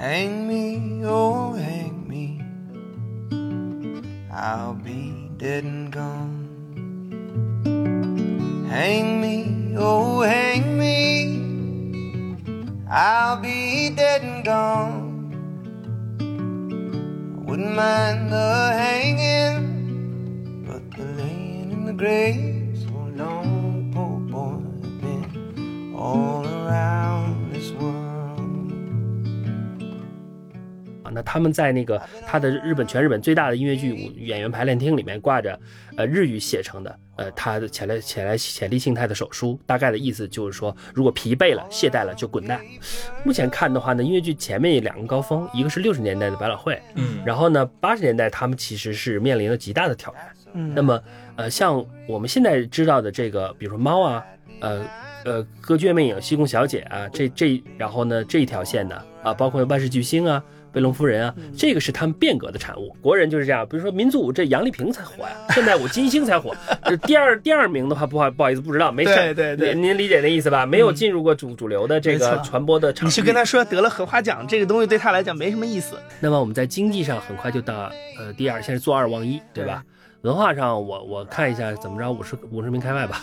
Hang me, oh, hang me. I'll be dead and gone. Hang me, oh, hang me. I'll be dead and gone. Wouldn't mind the hanging, but the laying in the grave 那他们在那个他的日本全日本最大的音乐剧舞演员排练厅里面挂着呃日语写成的呃他的前来前来潜力性态的手书，大概的意思就是说，如果疲惫了、懈怠了就滚蛋。目前看的话呢，音乐剧前面两个高峰，一个是六十年代的百老汇，嗯然后呢八十年代他们其实是面临了极大的挑战。嗯那么呃像我们现在知道的这个，比如说猫啊，呃。呃，歌剧魅影、西宫小姐啊，这这，然后呢，这一条线呢啊，包括万事巨星啊，贝隆夫人啊，这个是他们变革的产物。国人就是这样，比如说民族舞，这杨丽萍才火呀，现代舞金星才火。呃第二第二名的话，不好不好意思，不知道，没事。对对对您您理解那意思吧？没有进入过主主流的这个传播的场。你去跟他说得了荷花奖，这个东西对他来讲没什么意思。那么我们在经济上很快就到呃第二，现在做二望一，对吧？文化上我我看一下怎么着五十五十名开外吧，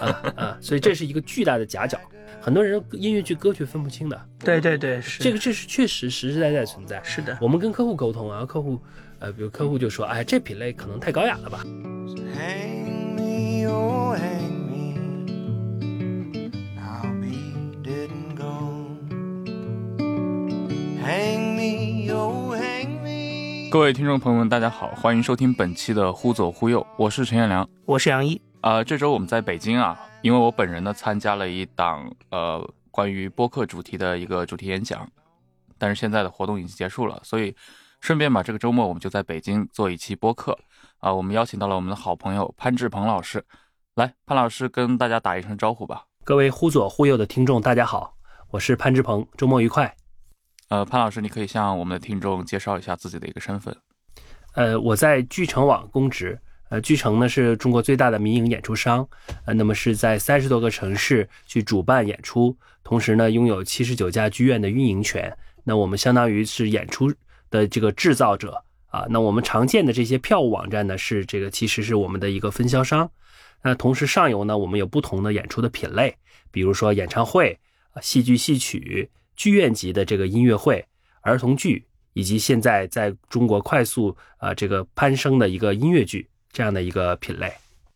啊啊，所以这是一个巨大的夹角，很多人音乐剧歌曲分不清的，对对对，是这个这是确实实实在在存在。是的。我们跟客户沟通啊，客户呃，比如客户就说，哎，这品类可能太高雅了吧，Hang me, oh, hang me. Me, oh, me. 各位听众朋友们，大家好，欢迎收听本期的《忽左忽右》，我是陈彦良。我是杨一，啊、这周我们在北京啊，因为我本人呢参加了一档呃关于播客主题的一个主题演讲，但是现在的活动已经结束了，所以顺便把这个周末我们就在北京做一期播客啊、我们邀请到了我们的好朋友潘志鹏老师，来，潘老师跟大家打一声招呼吧。各位忽左忽右的听众，大家好，我是潘志鹏，周末愉快。呃，潘老师，你可以向我们的听众介绍一下自己的一个身份。呃，我在聚成网供职。呃，聚成呢是中国最大的民营演出商，呃，那么是在三十多个城市去主办演出，同时呢拥有七十九家剧院的运营权。那我们相当于是演出的这个制造者啊。那我们常见的这些票务网站呢，是这个其实是我们的一个分销商。那同时上游呢，我们有不同的演出的品类，比如说演唱会、戏剧戏曲、剧院级的这个音乐会、儿童剧，以及现在在中国快速啊、这个攀升的一个音乐剧这样的一个品类。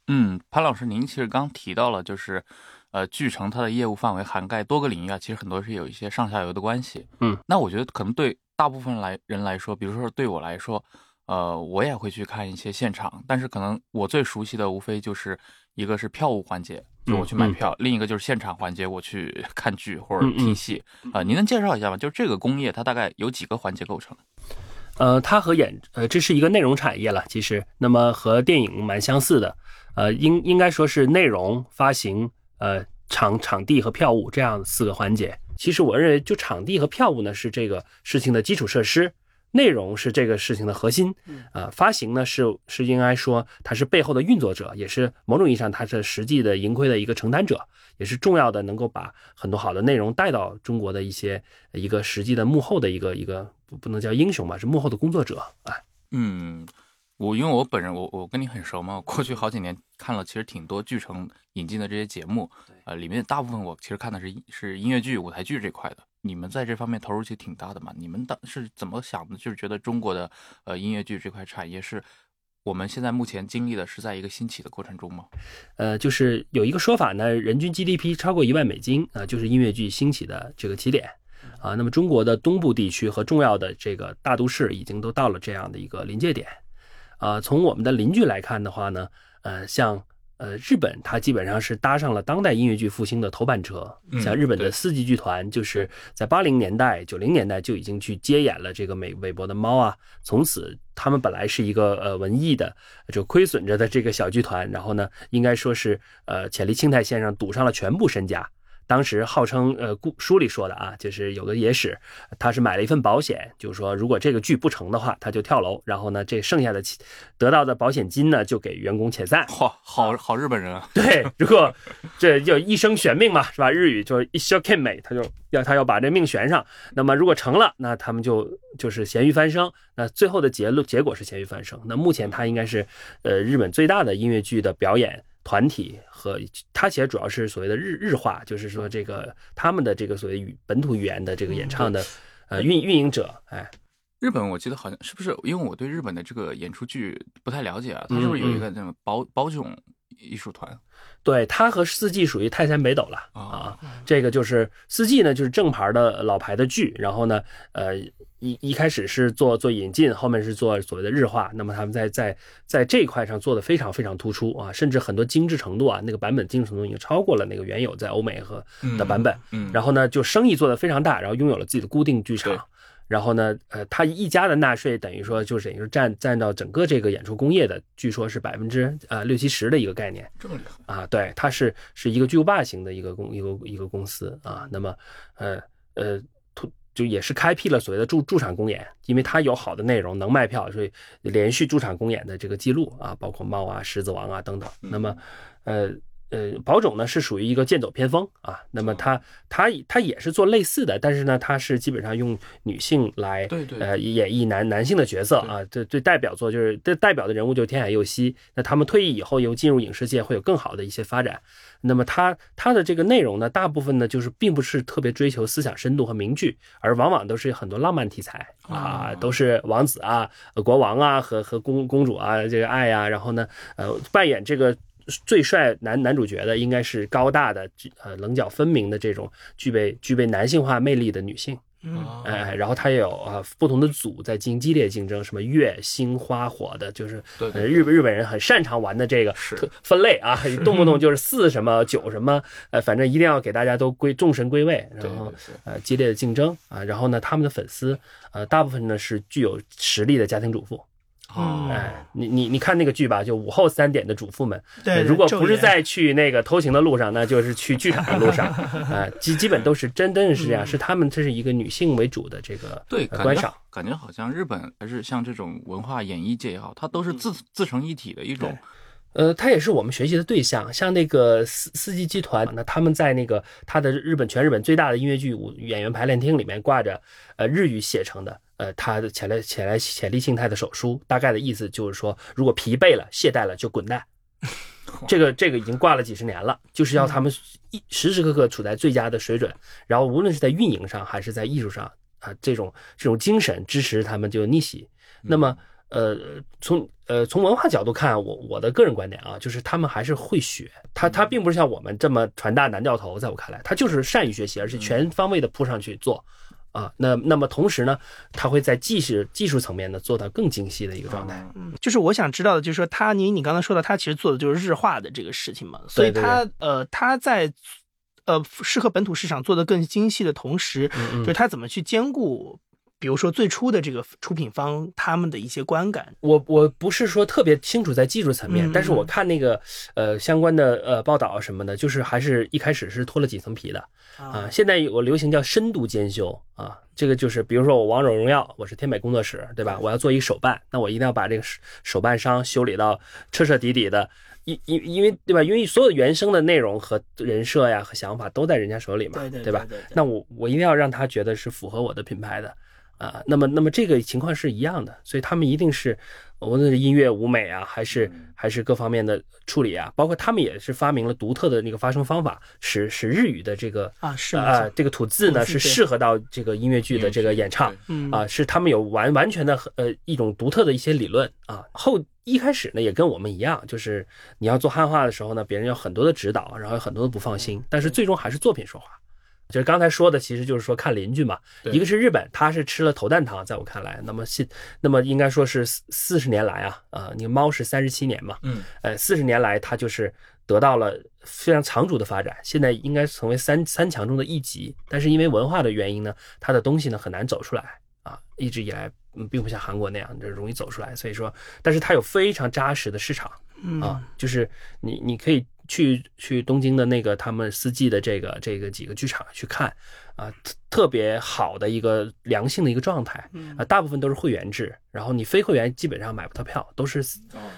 嗯，潘老师，您其实刚提到了，就是，呃，聚成它的业务范围涵盖多个领域啊，其实很多是有一些上下游的关系。嗯，那我觉得可能对大部分来人来说，比如说对我来说，呃，我也会去看一些现场，但是可能我最熟悉的无非就是一个是票务环节，就我去买嗯票；另一个就是现场环节，我去看剧或者听戏。啊、您能介绍一下吗？就是这个工业它大概有几个环节构成？呃，它和演呃，这是一个内容产业了，其实那么和电影蛮相似的，呃，应应该说是内容、发行、呃场场地和票务这样四个环节。其实我认为，就场地和票务呢是这个事情的基础设施，内容是这个事情的核心，啊、发行呢是是应该说它是背后的运作者，也是某种意义上它是实际的盈亏的一个承担者，也是重要的能够把很多好的内容带到中国的一些一个实际的幕后的一个一个不不能叫英雄吧，是幕后的工作者啊。嗯，我因为我本人我我跟你很熟嘛，我过去好几年看了其实挺多剧城引进的这些节目，呃，里面大部分我其实看的是是音乐剧、舞台剧这块的。你们在这方面投入其实挺大的嘛？你们当是怎么想的？就是觉得中国的呃音乐剧这块产业是我们现在目前经历的是在一个兴起的过程中吗？呃，就是有一个说法呢，人均 GDP 超过一万美金啊、就是音乐剧兴起的这个起点啊。那么中国的东部地区和重要的这个大都市已经都到了这样的一个临界点啊。从我们的邻居来看的话呢，呃，像呃日本，它基本上是搭上了当代音乐剧复兴的头班车。嗯像日本的四季剧团，就是在八零年代、九零年代就已经去接演了这个美韦伯的猫啊。从此，他们本来是一个呃文艺的就亏损着的这个小剧团，然后呢，应该说是呃潜力青太先生赌上了全部身家。当时号称呃故书里说的啊，就是有个野史，他是买了一份保险，就是说如果这个剧不成的话，他就跳楼，然后呢这剩下的钱得到的保险金呢就给员工遣散。哇，好好日本人啊！对，如果 这叫一生悬命嘛，是吧？日语就是一生懸命，他就要他要把这命悬上。那么如果成了，那他们就就是咸鱼翻身。那最后的结论结果是咸鱼翻身。那目前他应该是呃日本最大的音乐剧的表演团体和他其实主要是所谓的日日化，就是说这个他们的这个所谓语本土语言的这个演唱的呃运运营者，哎，日本我记得好像是不是？因为我对日本的这个演出剧不太了解啊，他是不是有一个那种保保囧艺术团？对他和四季属于泰山北斗了啊啊，这个就是四季呢，就是正牌的老牌的剧，然后呢，呃，一一开始是做做引进，后面是做所谓的日化，那么他们在在在这一块上做的非常非常突出啊，甚至很多精致程度啊，那个版本精致程度已经超过了那个原有在欧美和的版本，嗯，然后呢，就生意做得非常大，然后拥有了自己的固定剧场对。然后呢，呃，他一家的纳税等于说就是等于说占占到整个这个演出工业的，据说是百分之呃六七十的一个概念。这么厉害，啊，对，它是是一个巨无霸型的一个公一个一个公司啊。那么，呃呃，突就也是开辟了所谓的驻驻场公演，因为它有好的内容，能卖票，所以连续驻场公演的这个记录啊，包括猫啊、狮子王啊等等。那么，呃。呃，宝冢呢是属于一个剑走偏锋啊，那么他他他也是做类似的，但是呢，他是基本上用女性来对对呃演绎男男性的角色啊，这最代表作就是这代表的人物就是天海佑希，那他们退役以后又进入影视界会有更好的一些发展。那么他他的这个内容呢，大部分呢就是并不是特别追求思想深度和名句，而往往都是很多浪漫题材啊，都是王子啊、呃国王啊和和公公主啊这个爱呀、然后呢呃扮演这个。最帅男男主角的应该是高大的、呃棱角分明的这种具备具备男性化魅力的女性，嗯。哎，然后他也有啊不同的组在进行激烈竞争，什么月、星、花、火的，就是日本日本人很擅长玩的这个是。分类啊，动不动就是四什么九什么，呃，反正一定要给大家都归众神归位，然后呃激烈的竞争啊，然后呢，他们的粉丝呃大部分呢是具有实力的家庭主妇，哦，哎，你你你看那个剧吧，就午后三点的主妇们，对对呃如果不是在去那个偷情的路上，那就是去剧场的路上，啊，基基本都是真真的是这样，是他们这是一个女性为主的这个对，呃观赏，感觉好像日本还是像这种文化演艺界也好，它都是自自成一体的一种，呃，它也是我们学习的对象，像那个四四季集团，那他们在那个他的日本全日本最大的音乐剧舞演员排练厅里面挂着呃日语写成的。呃，他的前来前来潜力庆太的手书，大概的意思就是说，如果疲惫了、懈怠了，就滚蛋。这个这个已经挂了几十年了，就是要他们一时时刻刻处在最佳的水准，然后无论是在运营上还是在艺术上啊，这种这种精神支持他们就逆袭。那么呃，从呃从文化角度看，我我的个人观点啊，就是他们还是会学，他他并不是像我们这么船大难掉头，在我看来，他就是善于学习，而且全方位的扑上去做。啊，那那么同时呢，它会在技术技术层面呢做到更精细的一个状态。嗯，就是我想知道的，就是说他，你你刚才说的，他其实做的就是日化的这个事情嘛，所以对对他呃它在呃适合本土市场做的更精细的同时，嗯就是它怎么去兼顾，比如说最初的这个出品方他们的一些观感，我我不是说特别清楚在技术层面，嗯但是我看那个呃相关的呃报道什么的，就是还是一开始是脱了几层皮的啊。现在有个流行叫深度兼修啊，这个就是比如说我王者荣耀，我是天美工作室，对吧？我要做一手办，那我一定要把这个手手办商修理到彻彻底底的。因因因为对吧？因为所有原生的内容和人设呀和想法都在人家手里嘛，对对吧？那我我一定要让他觉得是符合我的品牌的啊。那么那么这个情况是一样的，所以他们一定是无论是音乐、舞美啊，还是还是各方面的处理啊，包括他们也是发明了独特的那个发声方法，使使日语的这个啊是啊、错这个吐字呢是适合到这个音乐剧的这个演唱。嗯啊，是他们有完完全的呃一种独特的一些理论啊。后一开始呢也跟我们一样，就是你要做汉化的时候呢，别人有很多的指导，然后有很多的不放心，但是最终还是作品说话。就是刚才说的，其实就是说看邻居嘛，一个是日本，他是吃了头啖糖，在我看来，那么现那么应该说是四四十年来啊，啊，你猫是三十七年嘛，嗯，呃，四十年来它就是得到了非常长足的发展，现在应该成为三三强中的一级，但是因为文化的原因呢，它的东西呢很难走出来啊，一直以来嗯并不像韩国那样就容易走出来，所以说，但是它有非常扎实的市场嗯啊，就是你你可以去去东京的那个他们四季的这个这个几个剧场去看，啊，特特别好的一个良性的一个状态，啊，大部分都是会员制，然后你非会员基本上买不到票，都是，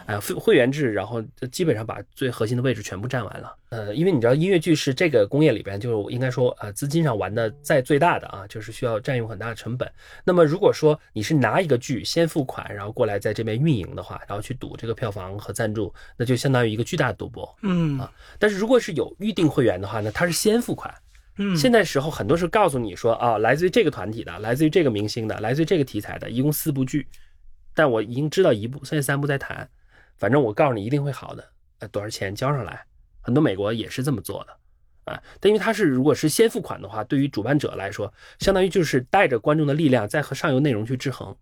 哎、非会员制，然后基本上把最核心的位置全部占完了。呃，因为你知道音乐剧是这个工业里边，就是应该说呃资金上玩的在最大的啊，就是需要占用很大的成本。那么如果说你是拿一个剧先付款，然后过来在这边运营的话，然后去赌这个票房和赞助，那就相当于一个巨大的赌博。嗯啊但是如果是有预定会员的话呢，他是先付款。嗯，现在时候很多是告诉你说啊，来自于这个团体的，来自于这个明星的，来自于这个题材的，一共四部剧，但我已经知道一部，剩下三部在谈，反正我告诉你一定会好的，呃，多少钱交上来，很多美国也是这么做的。啊，但因为它是如果是先付款的话，对于主办者来说，相当于就是带着观众的力量在和上游内容去制衡，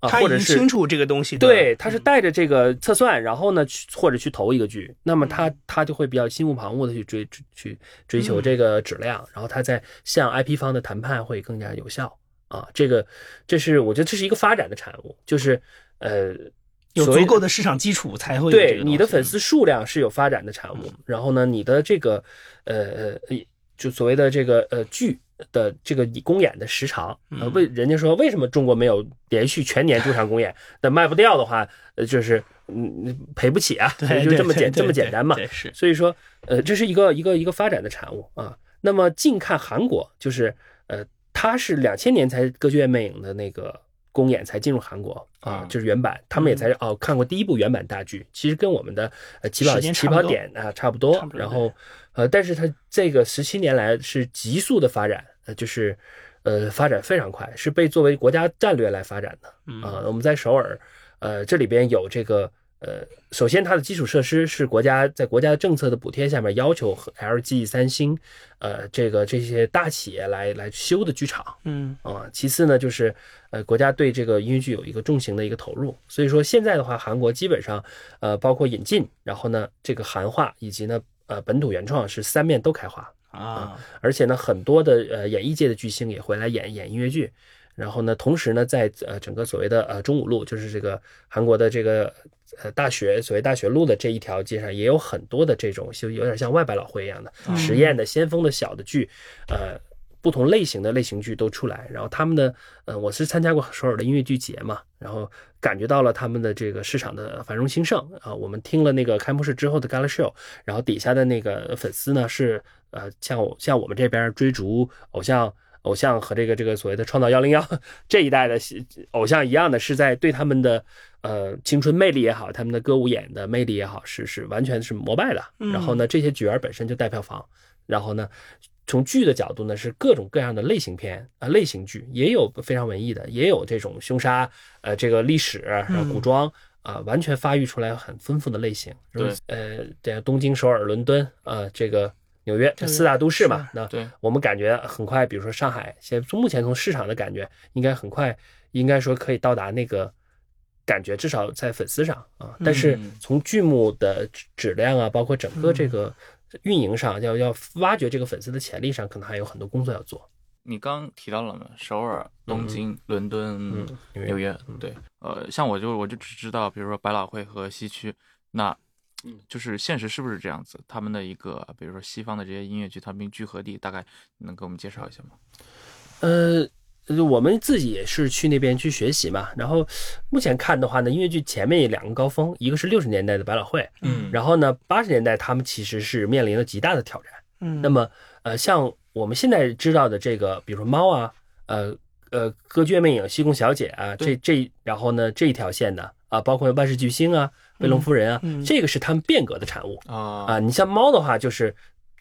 啊，他已经清楚这个东西，对，他是嗯。带着这个测算，然后呢，去或者去投一个剧，那么他他就会比较心无旁骛的去追去追求这个质量，然后他在向 IP 方的谈判会更加有效。啊。这个这是我觉得这是一个发展的产物，就是呃有足够的市场基础才会对你的粉丝数量是有发展的产物，然后呢，你的这个呃呃，就所谓的这个呃剧的这个公演的时长，为人家说为什么中国没有连续全年驻场公演？那卖不掉的话，呃，就是嗯赔不起啊，对就这么简这么简单嘛。对是所以说，呃，这是一个一个一个发展的产物啊。那么近看韩国，就是呃，它是两千年才《歌剧院魅影》的那个公演才进入韩国啊嗯，就是原版，他们也才哦看过第一部原版大剧，其实跟我们的呃起跑起跑点啊差不。多然后呃，但是它这个十七年来是急速的发展，呃，就是呃发展非常快，是被作为国家战略来发展的。嗯啊，我们在首尔，呃，这里边有这个呃，首先它的基础设施是国家在国家政策的补贴下面要求和 LG、三星，呃，这个这些大企业来来修的剧场嗯啊。其次呢，就是呃，国家对这个音乐剧有一个重型的一个投入，所以说现在的话，韩国基本上呃，包括引进，然后呢，这个韩化以及呢呃本土原创是三面都开花。啊而且呢，很多的呃演艺界的巨星也回来演演音乐剧。然后呢，同时呢，在呃整个所谓的呃中五路，就是这个韩国的这个呃大学所谓大学路的这一条街上，也有很多的这种就有点像外百老汇一样的嗯实验的先锋的小的剧，呃。不同类型的类型剧都出来，然后他们的，呃，我是参加过首尔的音乐剧节嘛，然后感觉到了他们的这个市场的繁荣兴盛啊。我们听了那个开幕式之后的 Gala Show，然后底下的那个粉丝呢是呃像我像我们这边追逐偶像偶像和这个这个所谓的创造幺零幺 这一代的偶像一样的，是在对他们的呃青春魅力也好，他们的歌舞演的魅力也好，是是完全是膜拜的。嗯然后呢，这些角儿本身就带票房，然后呢。从剧的角度呢，是各种各样的类型片啊、类型剧，也有非常文艺的，也有这种凶杀，呃，这个历史，然后古装啊、完全发育出来很丰富的类型。对，呃，这样东京、首尔、伦敦啊、这个纽约这四大都市嘛，那对，我们感觉很快，比如说上海，现在从目前从市场的感觉，应该很快，应该说可以到达那个感觉，至少在粉丝上啊。但是嗯从剧目的质质量啊，包括整个这个运营上，要要挖掘这个粉丝的潜力上，可能还有很多工作要做。你刚提到了嘛，首尔、东京、伦敦、嗯纽约，对，呃，像我就我就只知道，比如说百老汇和西区，那嗯就是现实是不是这样子？他们的一个，比如说西方的这些音乐剧，他们聚合地，大概能给我们介绍一下吗？呃，我们自己也是去那边去学习嘛。然后目前看的话呢，音乐剧前面有两个高峰，一个是六十年代的百老汇，嗯然后呢，八十年代他们其实是面临了极大的挑战。嗯，那么，呃，像我们现在知道的这个，比如说猫啊，呃呃，歌剧院魅影、西宫小姐啊，这这，然后呢这一条线的啊，包括万事巨星啊、威龙夫人啊，嗯这个是他们变革的产物啊啊。你像猫的话，就是。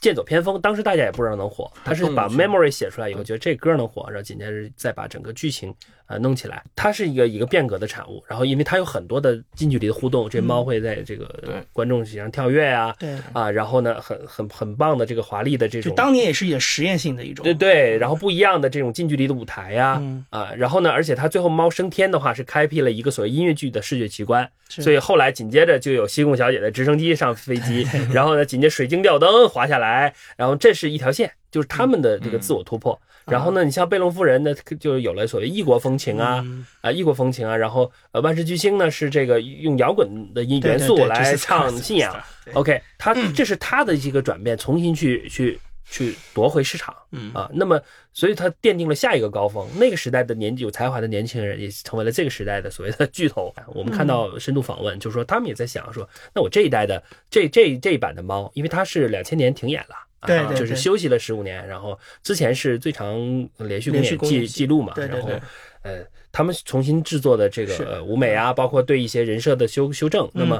剑走偏锋，当时大家也不知道能火，他是把 memory 写出来以后，觉得这歌能火，然后紧接着再把整个剧情呃弄起来。它是一个一个变革的产物，然后因为它有很多的近距离的互动，这猫会在这个观众席上跳跃啊，对，啊，然后呢，很很很棒的这个华丽的这种，就当年也是一个实验性的一种，对对，然后不一样的这种近距离的舞台呀、嗯啊，然后呢，而且它最后猫升天的话是开辟了一个所谓音乐剧的视觉奇观，是所以后来紧接着就有西贡小姐的直升机上飞机，然后呢，紧接着水晶吊灯滑下来，然后这是一条线。就是他们的这个自我突破。然后呢，你像贝隆夫人呢，就有了所谓异国风情啊，嗯啊，异国风情啊。然后呃，万事巨星呢是这个用摇滚的音元素来唱信仰。OK，他这是他的一个转变，重新去去去夺回市场。嗯啊，那么所以他奠定了下一个高峰。那个时代的年纪有才华的年轻人也成为了这个时代的所谓的巨头。我们看到深度访问，就是说他们也在想说，那我这一代的这这这一版的猫，因为它是两千年停演了。啊就是对对对休息了十五年，然后之前是最长连续公演记记录嘛，对对然后对呃，他们重新制作的这个呃舞美啊，包括对一些人设的修修正，那么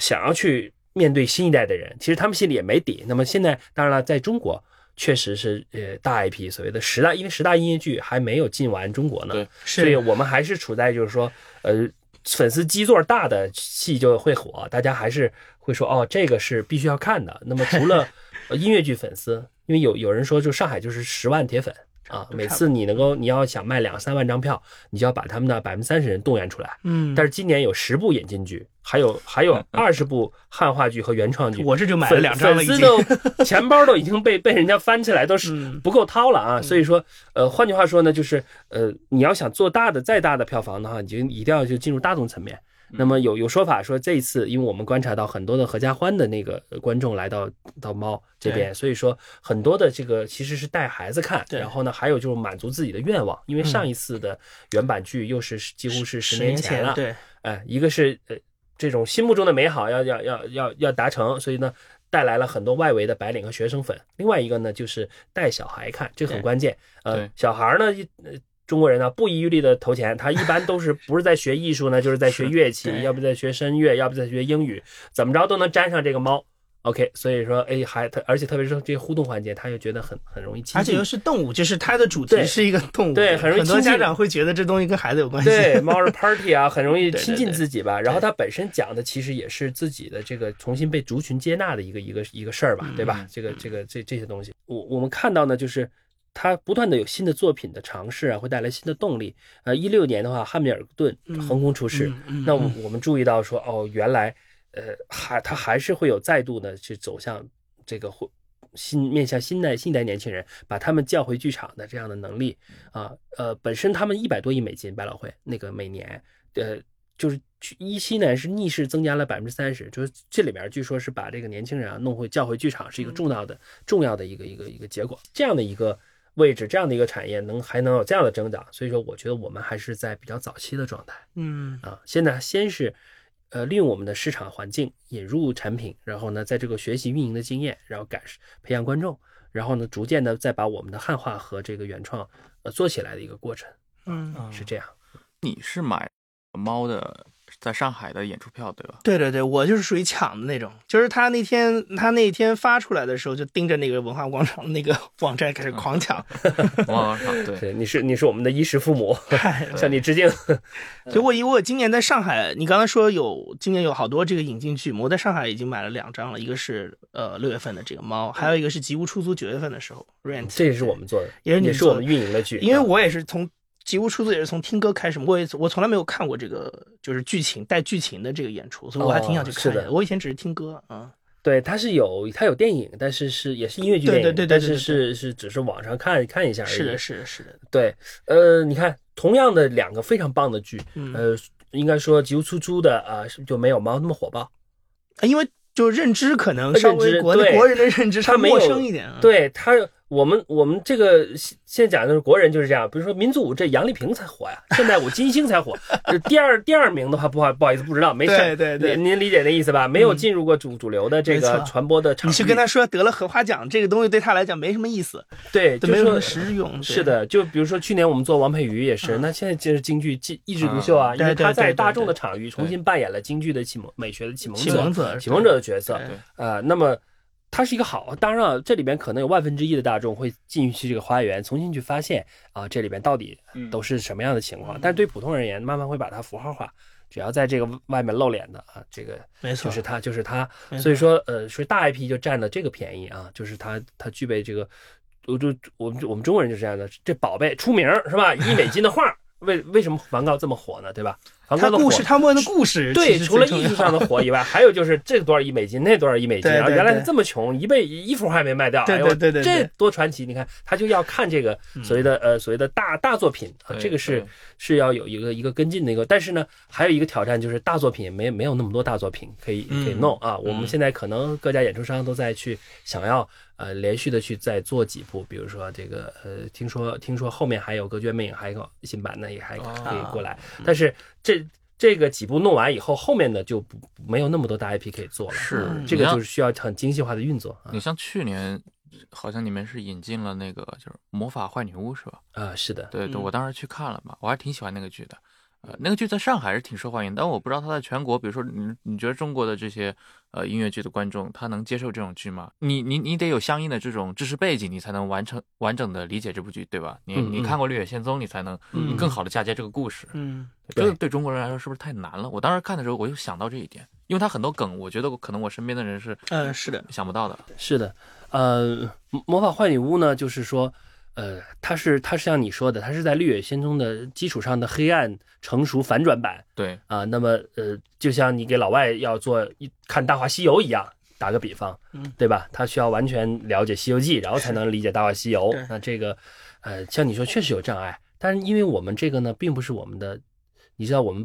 想要去面对新一代的人，其实他们心里也没底。那么现在当然了，在中国确实是呃大 IP 所谓的十大，因为十大音乐剧还没有进完中国呢，所以我们还是处在就是说呃粉丝基座大的戏就会火，大家还是会说哦这个是必须要看的。那么除了 呃音乐剧粉丝，因为有有人说就上海就是十万铁粉。啊，每次你能够，你要想卖两三万张票，你就要把他们的百分之三十人动员出来。嗯，但是今年有十部引进剧，还有还有二十部汉化剧和原创剧。我这就买了粉两张了，已粉丝经。都钱包都已经被被人家翻起来，都是嗯不够掏了啊。所以说，呃，换句话说呢，就是呃，你要想做大的再大的票房的话，你就一定要就进入大众层面。那么有有说法说，这一次因为我们观察到很多的合家欢的那个呃观众来到到猫这边，所以说很多的这个其实是带孩子看，然后呢还有就是满足自己的愿望，因为上一次的原版剧又是几乎是十十年年前了，对，哎，一个是呃这种心目中的美好要要要要要达成，所以呢带来了很多外围的白领和学生粉。另外一个呢就是带小孩看，这个很关键。呃，小孩呢，中国人呢不遗余力的投钱，他一般都是不是在学艺术呢，就是在学乐器，要不在学声乐，要不在学英语，怎么着都能沾上这个猫。OK，所以说，哎，还他，而且特别是这些互动环节，他又觉得很很容易亲近而且又。是动物，就是它的主题是一个动物，对很容易很多家长会觉得这东西跟孩子有关系。对，猫是 party 啊，很容易亲近自己吧。然后它本身讲的其实也是自己的这个重新被族群接纳的一个一个一个事儿吧，对吧嗯？这个这个这这些东西，我我们看到呢，就是它不断的有新的作品的尝试啊，会带来新的动力。呃，一六年的话，汉密尔顿横空出世，嗯嗯那我我们注意到说，哦，原来呃还他还是会有再度的去走向这个会新面向新代新一代年轻人，把他们叫回剧场的这样的能力啊，呃，本身他们一百多亿美金百老汇那个每年，呃，就是一七年是逆势增加了百分之三十，就是这里边据说是把这个年轻人啊弄回叫回剧场是一个重要的重要的一个一个一个结果，这样的一个。位置这样的一个产业能还能有这样的增长，所以说我觉得我们还是在比较早期的状态。嗯啊，现在先是呃利用我们的市场环境引入产品，然后呢，在这个学习运营的经验，然后改培养观众，然后呢，逐渐的再把我们的汉化和这个原创呃做起来的一个过程，嗯，是这样。你是买猫的在上海的演出票对吧？对对对，我就是属于抢的那种，就是他那天他那天发出来的时候，就盯着那个文化广场那个 网站开始狂抢，哇，对，对，你是你是我们的衣食父母，嗨向你致敬。所以我以我今年在上海，你刚才说有今年有好多这个引进剧目，我在上海已经买了两张了，一个是呃六月份的这个猫，还有一个是吉屋出租九月份的时候 rent，这也是我们做的，也是你做的也是我们运营的剧，因为我也是从吉屋出租也是从听歌开始，我也我从来没有看过这个就是剧情带剧情的这个演出，所以我还挺想去看一下。哦是的我以前只是听歌啊，对它是有它有电影，但是是也是音乐剧电影，对对对对但是是是只是网上看看一下而已。是的，是的，是的，对，呃，你看同样的两个非常棒的剧，嗯呃，应该说吉屋出租的啊、是就没有猫那么火爆。因为就认知可能稍微国对国人的认知稍微陌他没有生一点啊。对他，我们我们这个现现在讲的是国人就是这样，比如说民族舞这杨丽萍才火呀，现代舞金星才火。这第二第二名的话，不好不好意思不知道，没事。对对对您您理解那意思吧？没有进入过主主流的这个传播的场。你去跟他说得了荷花奖，这个东西对他来讲没什么意思，对，就没有实用。是，的，就比如说去年我们做王佩瑜也是，嗯那现在就是京剧一一枝独秀啊，嗯因为他在大众的场域重新扮演了京剧的启蒙美学的启蒙者启蒙者的角色。对呃，那么它是一个好，当然了，这里边可能有万分之一的大众会进去这个花园，重新去发现啊，这里边到底嗯都是什么样的情况。但是对普通人而言，慢慢会把它符号化，只要在这个外面露脸的啊，这个没错就是他，就是他。所以说，呃，所以大 IP 就占了这个便宜啊，就是他，他具备这个，我就我们我们中国人就是这样的，这宝贝出名儿是吧？一美金的画，为为什么梵高这么火呢？对吧？它故梵高的火事他们的故事对，除了艺术上的火以外，还有就是这多少亿美金，那多少亿美金，对对然后原来对是这么穷，一辈一幅画也没卖掉，对哎呦对对对对这多传奇！你看，他就要看这个所谓的呃所谓的大大作品啊，这个是是要有一个一个跟进的一个，但是呢，还有一个挑战就是大作品没没有那么多大作品可以可以嗯弄啊。我们嗯现在可能各家演出商都在去想要呃连续的去再做几部，比如说这个呃，听说听说后面还有《歌剧魅影》，还有一个新版的也还可以过来，但是这。这个几部弄完以后，后面的就不没有那么多大 IP 可以做了。是嗯这个就是需要很精细化的运作啊你像去年，好像你们是引进了那个就是魔法坏女巫是吧？啊，是的，对对，嗯我当时去看了嘛，我还挺喜欢那个剧的。呃，那个剧在上海是挺受欢迎，但我不知道它在全国，比如说你你觉得中国的这些呃音乐剧的观众，他能接受这种剧吗？你你你得有相应的这种知识背景，你才能完成完整的理解这部剧，对吧？你你看过《绿野仙踪》，你才能更好的嫁接这个故事。嗯这个对中国人来说是不是太难了？我当时看的时候，我就想到这一点，因为它很多梗，我觉得可能我身边的人是嗯是的，想不到的。是的，呃，魔法坏女巫呢，就是说，呃，它是它是像你说的，它是在绿野仙踪的基础上的黑暗成熟反转版对，啊、那么呃，就像你给老外要做一看《大话西游》一样。打个比方嗯，对吧？他需要完全了解《西游记》，然后才能理解《大话西游》。那这个，呃，像你说，确实有障碍。但是因为我们这个呢，并不是我们的，你知道，我们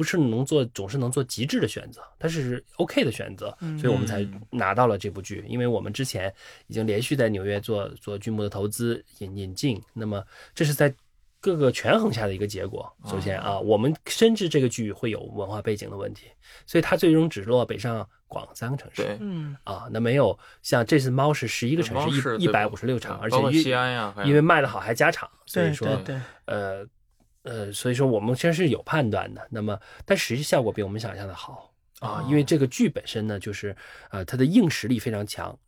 不是能做总是能做极致的选择，它是 OK 的选择，嗯所以我们才嗯拿到了这部剧。因为我们之前已经连续在纽约做做剧目的投资引引进，那么这是在各个权衡下的一个结果。首先啊，我们深知这个剧会有文化背景的问题，所以它最终只落北上广三个城市。对，嗯啊，那没有像这次猫是十一个城市，一一百五十六场，而且因西安呀，因为卖的好还加场，所以说对对对，呃呃，所以说我们其实是有判断的。那么，但实际效果比我们想象的好啊，因为这个剧本身呢，就是呃它的硬实力非常强，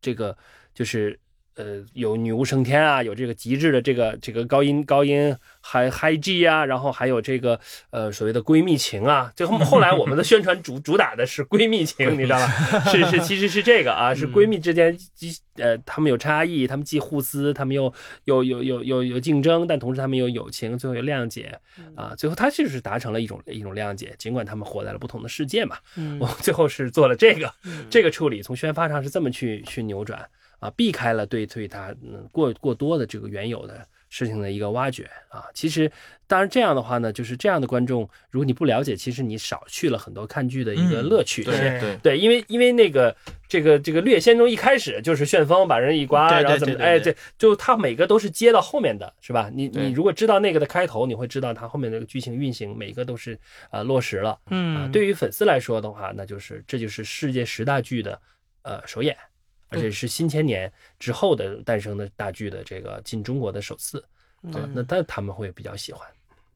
这个就是。呃，有女巫升天啊，有这个极致的这个这个高音高音还 high G 啊，然后还有这个呃所谓的闺蜜情啊，最后后来我们的宣传主 主打的是闺蜜情，你知道吗？是是，其实是这个啊，是闺蜜之间既呃他们有差异，他们既互撕，他们又有有有有有竞争，但同时他们有友情，最后有谅解啊，最后他就是达成了一种一种谅解，尽管他们活在了不同的世界嘛，嗯。我最后是做了这个这个处理，从宣发上是这么去去扭转啊，避开了对对他嗯过过多的这个原有的事情的一个挖掘啊。其实当然这样的话呢，就是这样的观众，如果你不了解，其实你少去了很多看剧的一个嗯乐趣。对对对对，因为因为那个这个这个《绿野仙踪》一开始就是旋风把人一刮，然后怎么哎，对这就它每个都是接到后面的，是吧？你你如果知道那个的开头，你会知道它后面那个剧情运行每个都是呃落实了。啊，嗯，对于粉丝来说的话，那就是这就是世界十大剧的呃首演，而且是新千年之后的诞生的大剧的这个进中国的首次啊嗯，那但他们会比较喜欢。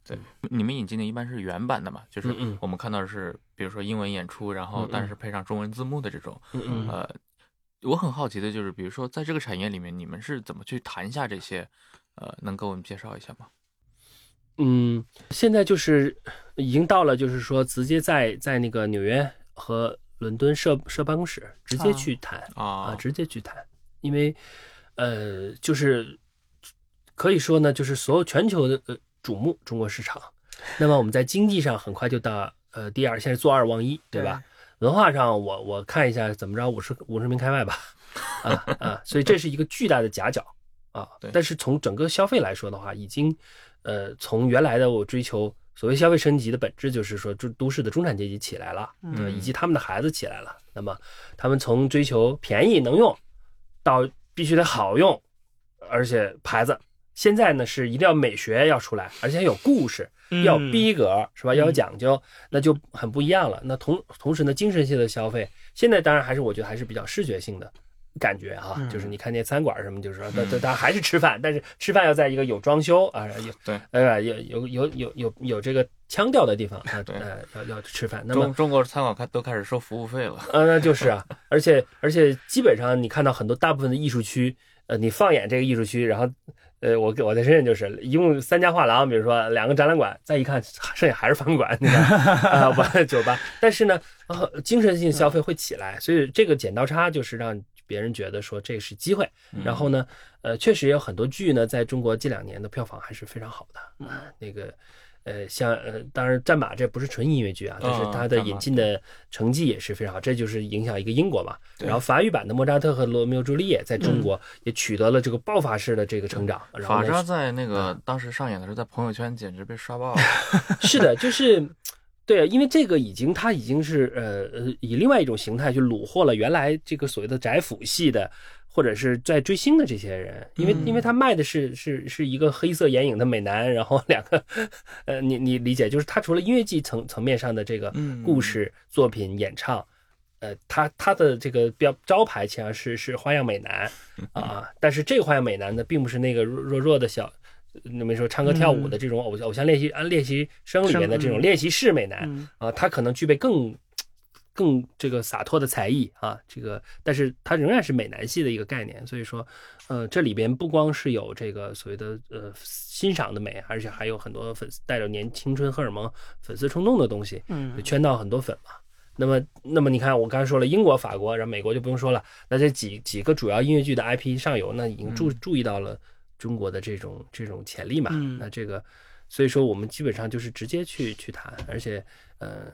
对，你们引进的一般是原版的嘛？就是我们看到的是，比如说英文演出，然后但是配上中文字幕的这种。嗯嗯呃，我很好奇的就是，比如说在这个产业里面，你们是怎么去谈下这些？呃，能给我们介绍一下吗？嗯，现在就是已经到了，就是说直接在在那个纽约和伦敦设设办公室直接去谈啊，啊，直接去谈，因为呃，就是可以说呢，就是所有全球的呃瞩目中国市场，那么我们在经济上很快就到呃第二，现在做二望一，对吧？文化上我我看一下怎么着，五十五十名开外吧，啊啊，所以这是一个巨大的夹角啊。但是从整个消费来说的话，已经呃从原来的我追求所谓消费升级的本质，就是说都都市的中产阶级起来了，嗯以及他们的孩子起来了。那么他们从追求便宜能用，到必须得好用，而且牌子。现在呢是一定要美学要出来，而且还有故事，要有逼格是吧？要有讲究，那就很不一样了。那同同时呢，精神性的消费，现在当然还是我觉得还是比较视觉性的感觉哈，嗯就是你看那餐馆什么，就是说，那那当然还是吃饭，但是吃饭要在一个有装修啊，有 对呃有有有有有有这个腔调的地方啊，对呃要要吃饭。那么中中国餐馆开都开始收服务费了。呃，那就是啊，而且而且基本上你看到很多大部分的艺术区，呃，你放眼这个艺术区，然后呃，我我在深圳就是一共三家画廊，比如说两个展览馆，再一看剩下还是饭馆，你看啊，不酒吧，但是呢，呃，精神性消费会起来，所以这个剪刀差就是让别人觉得说这是机会。然后呢，呃，确实也有很多剧呢，在中国近两年的票房还是非常好的啊，那个。呃，像呃，当然战马这不是纯音乐剧啊，但是嗯它的引进的成绩也是非常好，这就是影响一个英国嘛。然后法语版的莫扎特和罗密欧朱丽叶在中国也取得了这个爆发式的这个成长。然后呢法扎在那个当时上演的时候，在朋友圈简直被刷爆了。是的，就是对，因为这个已经它已经是呃呃以另外一种形态去虏获了原来这个所谓的宅腐系的。或者是在追星的这些人，因为嗯。因为他卖的是是是一个黑色眼影的美男，然后两个，呃，你你理解，就是他除了音乐剧层层面上的这个嗯。故事作品演唱，呃，他他的这个标招牌其实是是花样美男 啊，但是这个花样美男呢，并不是那个弱弱弱的小，那么说唱歌跳舞的这种偶偶像练习啊练习生里面的这种练习室美男嗯啊，他可能具备更更这个洒脱的才艺啊，这个，但是他仍然是美男系的一个概念，所以说，呃，这里边不光是有这个所谓的呃欣赏的美，而且还有很多粉丝带着年青春荷尔蒙、粉丝冲动的东西，嗯圈到很多粉嘛。那么，那么你看，我刚才说了英国、法国，然后美国就不用说了。那这几几个主要音乐剧的 IP 上游，那已经注注意到了中国的这种这种潜力嘛。嗯那这个，所以说我们基本上就是直接去去谈，而且，呃，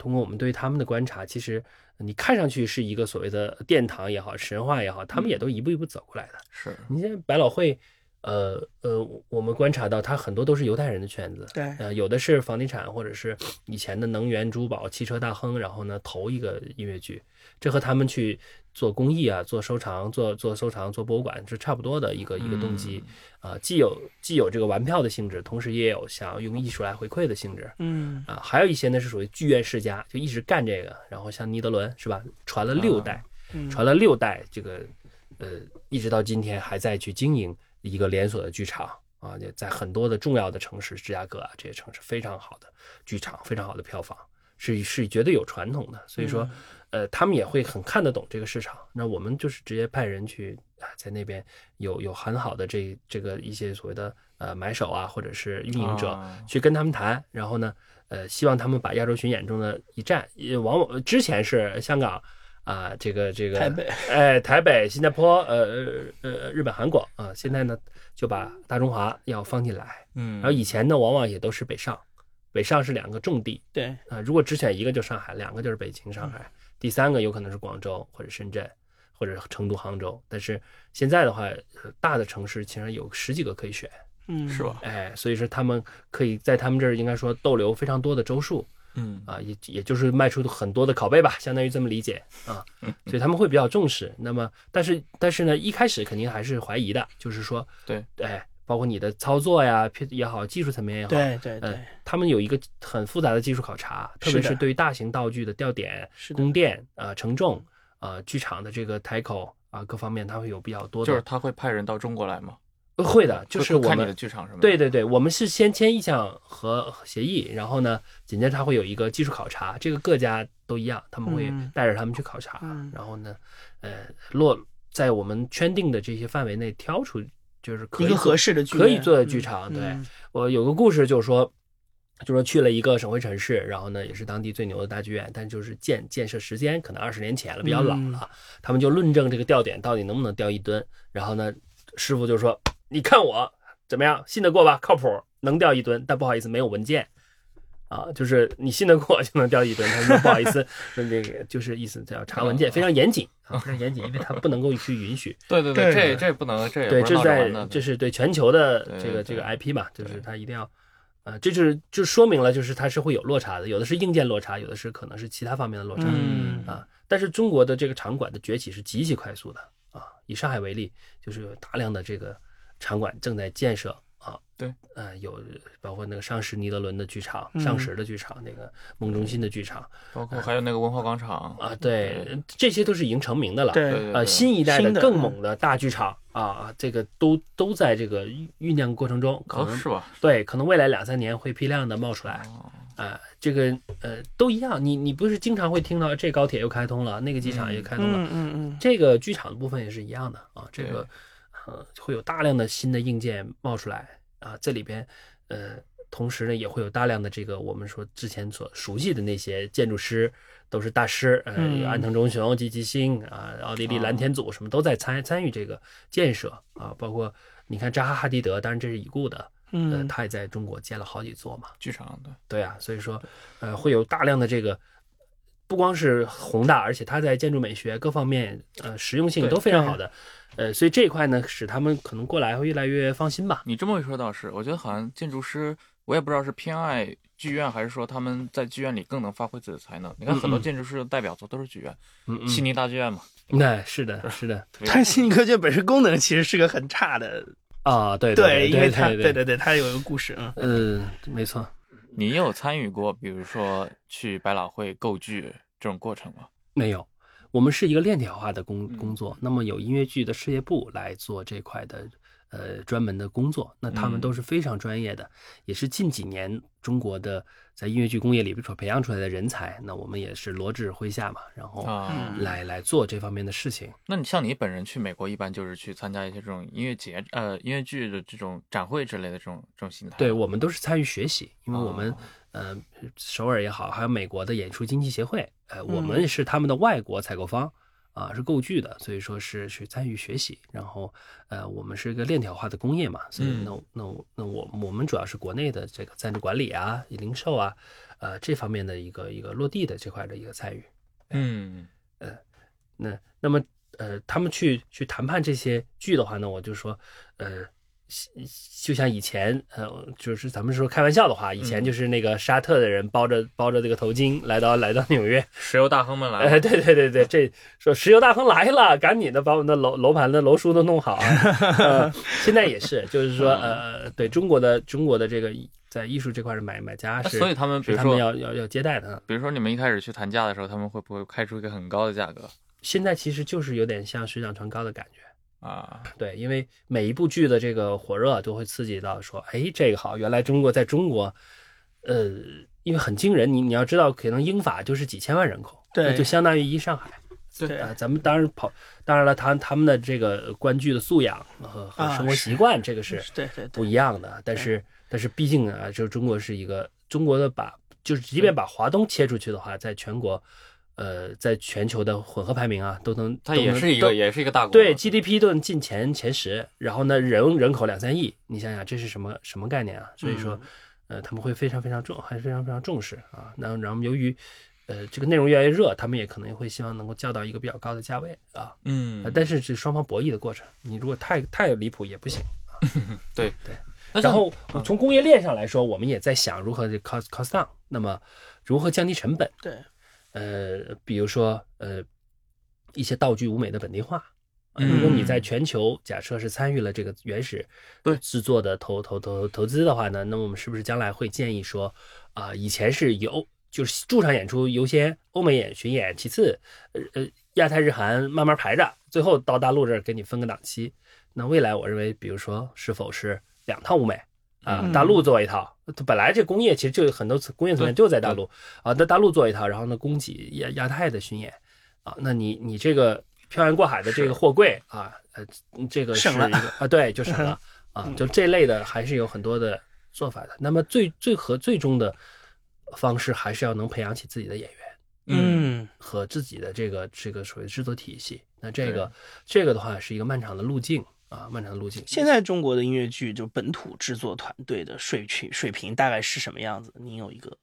通过我们对他们的观察，其实你看上去是一个所谓的殿堂也好、神话也好，他们也都一步一步走过来的。是，你像百老汇，呃呃，我们观察到它很多都是犹太人的圈子，对呃，有的是房地产或者是以前的能源、珠宝、汽车大亨，然后呢投一个音乐剧，这和他们去做公益啊、做收藏、做做收藏、做博物馆是差不多的一个一个动机啊、既有既有这个玩票的性质，同时也有想要用艺术来回馈的性质。嗯啊，还有一些呢是属于剧院世家，就一直干这个，然后像尼德伦是吧，传了六代，嗯传了六代，这个呃，一直到今天还在去经营一个连锁的剧场啊，也在很多的重要的城市，芝加哥啊这些城市非常好的剧场，非常好的票房，是是绝对有传统的，所以说，呃，他们也会很看得懂这个市场。那我们就是直接派人去啊，在那边有有很好的这这个一些所谓的呃买手啊，或者是运营者，啊。去跟他们谈，然后呢，呃，希望他们把亚洲巡演中的一站，也往往之前是香港啊、这个这个台北，哎，台北、新加坡，呃呃呃，日本、韩国啊、现在呢就把大中华要放进来，嗯，然后以前呢往往也都是北上，北上是两个重地对，啊、如果只选一个就上海，两个就是北京、上海，第三个有可能是广州或者深圳。或者成都、杭州，但是现在的话，呃大的城市其实有十几个可以选，嗯是吧？哎，所以说他们可以在他们这儿应该说逗留非常多的周数嗯啊，也也就是卖出很多的拷贝吧，相当于这么理解啊，所以他们会比较重视。那么，但是但是呢，一开始肯定还是怀疑的，就是说，对，哎，包括你的操作呀也好，技术层面也好，对对对呃，他们有一个很复杂的技术考察，特别是对于大型道具的吊点、是供电啊、承重啊、剧场的这个台口啊各方面，它会有比较多的，就是他会派人到中国来吗？呃会的，就是我们？对对对，我们是先签意向和协议，然后呢，紧接着他会有一个技术考察，这个各家都一样，他们会嗯带着他们去考察，嗯然后呢，呃，落在我们圈定的这些范围内挑出，就是可以一个合适的剧可以做的剧场。嗯对嗯我有个故事，就是说。就说去了一个省会城市，然后呢，也是当地最牛的大剧院，但就是建建设时间可能二十年前了，比较老了。他们就论证这个吊点到底能不能吊一吨，然后呢，师傅就说：“你看我怎么样，信得过吧？靠谱，能掉一吨，但不好意思，没有文件。”啊，就是你信得过 就能掉一吨。他说不好意思，那那个就是意思叫查文件，非常严谨啊，非常严谨，因为他不能够去允许。对对对这这不能，这也对，这是在。这是对全球的这个这个 IP 嘛，就是对它一定要，呃，这就是就说明了就是它是会有落差的，有的是硬件落差，有的是可能是其他方面的落差。嗯啊，但是中国的这个场馆的崛起是极其快速的啊。以上海为例，就是有大量的这个场馆正在建设啊。对，呃，有包括那个上石尼德伦的剧场、嗯上石的剧场、那个梦中心的剧场包括还有那个文化广场啊，对，这些都是已经成名的了。对呃，对对对新一代的更猛的大剧场啊，这个都都在这个酝酝酿过程中，可能哦是吧？对，可能未来两三年会批量的冒出来。哦啊、这个呃都一样，你你不是经常会听到这高铁又开通了，那个机场也开通了，嗯嗯嗯，这个剧场的部分也是一样的啊，这个呃会有大量的新的硬件冒出来啊，这里边呃同时呢也会有大量的这个我们说之前所熟悉的那些建筑师都是大师，呃，安藤忠雄、吉吉星啊、奥地利蓝天组什么都在参参与这个建设啊，包括你看扎哈哈迪德，当然这是已故的呃，嗯。他也在中国建了好几座嘛。剧场对，对啊，所以说，呃，会有大量的这个，不光是宏大，而且它在建筑美学各方面，呃，实用性都非常好的，呃，所以这一块呢，使他们可能过来会越来越放心吧。你这么一说倒是，我觉得好像建筑师，我也不知道是偏爱剧院，还是说他们在剧院里更能发挥自己的才能。你看很多建筑师的代表作都是剧院，嗯嗯，悉尼大剧院嘛，那是的，是的 但悉尼歌剧院本身功能其实是个很差的，啊，对对，因为对对它对对对，它有一个故事，嗯，嗯，没错。你有参与过，比如说去百老汇购剧这种过程吗？没有，我们是一个链条化的工嗯工作，那么有音乐剧的事业部来做这块的呃专门的工作，那他们嗯都是非常专业的，也是近几年中国的在音乐剧工业里所培养出来的人才，那我们也是罗志麾下嘛，然后来来做这方面的事情。那你像你本人去美国，一般就是去参加一些这种音乐节、呃音乐剧的这种展会之类的这种这种形态。对我们都是参与学习，因为我们、哦呃首尔也好，还有美国的演出经济协会，呃，我嗯们是他们的外国采购方。啊，是购剧的，所以说是去参与学习，然后呃，我们是一个链条化的工业嘛，所以嗯那那那我我们主要是国内的这个赞助管理啊、零售啊，呃这方面的一个一个落地的这块的一个参与。嗯，呃那那么呃，他们去去谈判这些剧的话呢，我就说，呃，就像以前呃，就是咱们说开玩笑的话，以前嗯就是那个沙特的人包着包着这个头巾来到来到纽约，石油大亨们来哎，了，对对对对，这说石油大亨来了，赶紧的把我们的楼楼盘的楼书都弄好啊。呃，现在也是，就是说 呃，对中国的中国的这个在艺术这块的买买家是，所以他们比是他们如说，要要要接待的。比如说你们一开始去谈价的时候，他们会不会开出一个很高的价格现在其实就是有点像水涨船高的感觉。啊？对，因为每一部剧的这个火热都会刺激到说，哎，这个好，原来中国在中国，呃，因为很惊人，你你要知道，可能英法就是几千万人口，对那就相当于一上海。对啊，咱们当然跑，当然了，他他们的这个观剧的素养和和啊生活习惯，这个是对对不，一样的。但是但是毕竟啊，就是中国是一个中国的把，就是即便把华东切出去的话，在全国，呃，在全球的混合排名啊，都能它也是一个，也是一个大国。对 GDP 都能进前前十，然后呢人人口两三亿，你想想这是什么什么概念啊？所以说，呃，他们会非常非常重，还是非常非常重视啊。那然后由于呃这个内容越来越热，他们也可能会希望能够叫到一个比较高的价位啊。嗯呃，但是是双方博弈的过程，你如果太太离谱也不行。对对。然后从工业链上来说，我们也在想如何这 cost cost down，那么如何降低成本？对，呃，比如说呃一些道具舞美的本地化。如果你在全球假设是参与了这个原始对制作的投投投投资的话呢，那么我们是不是将来会建议说，啊、以前是由就是驻场演出优先，欧美演巡演其次，呃呃亚太日韩慢慢排着，最后到大陆这儿给你分个档期。那未来我认为，比如说是否是两套舞美啊、嗯大陆做一套，本来这工业其实就有很多工业层面就在大陆啊，在大陆做一套，然后呢供给亚亚太的巡演啊，那你你这个漂洋过海的这个货柜啊，呃，这个是啊，对，就省了 啊，就这类的还是有很多的做法的。那么最最和最终的方式还是要能培养起自己的演员。嗯和自己的这个这个所谓制作体系。那这个这个的话是一个漫长的路径啊，漫长的路径。现在中国的音乐剧就本土制作团队的水平水平大概是什么样子？您有一个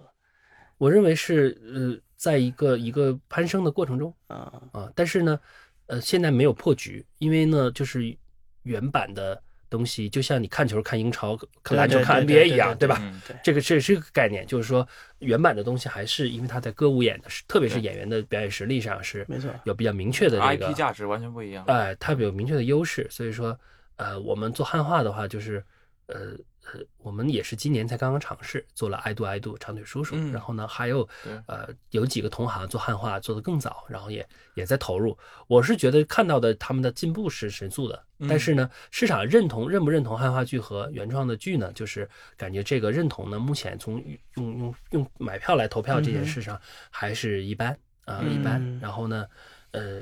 我认为是呃，在一个一个攀升的过程中啊啊，但是呢，呃，现在没有破局，因为呢，就是原版的东西，就像你看球看英超、看篮球看 NBA 一样，对吧？这个这是一个概念，就是说原版的东西还是因为它在歌舞演的，是特别是演员的表演实力上是没错有比较明确的这个 IP 价值完全不一样。哎，它有明确的优势，所以说，呃，我们做汉化的话，就是，呃呃，我们也是今年才刚刚尝试做了《爱杜爱杜长腿叔叔》嗯然后呢，还有呃有几个同行做汉化做得更早，然后也也在投入。我是觉得看到的他们的进步是神速的，嗯但是呢，市场认同认不认同汉化剧和原创的剧呢？就是感觉这个认同呢，目前从用用用买票来投票这件事上还是一般啊、一般。嗯然后呢，呃，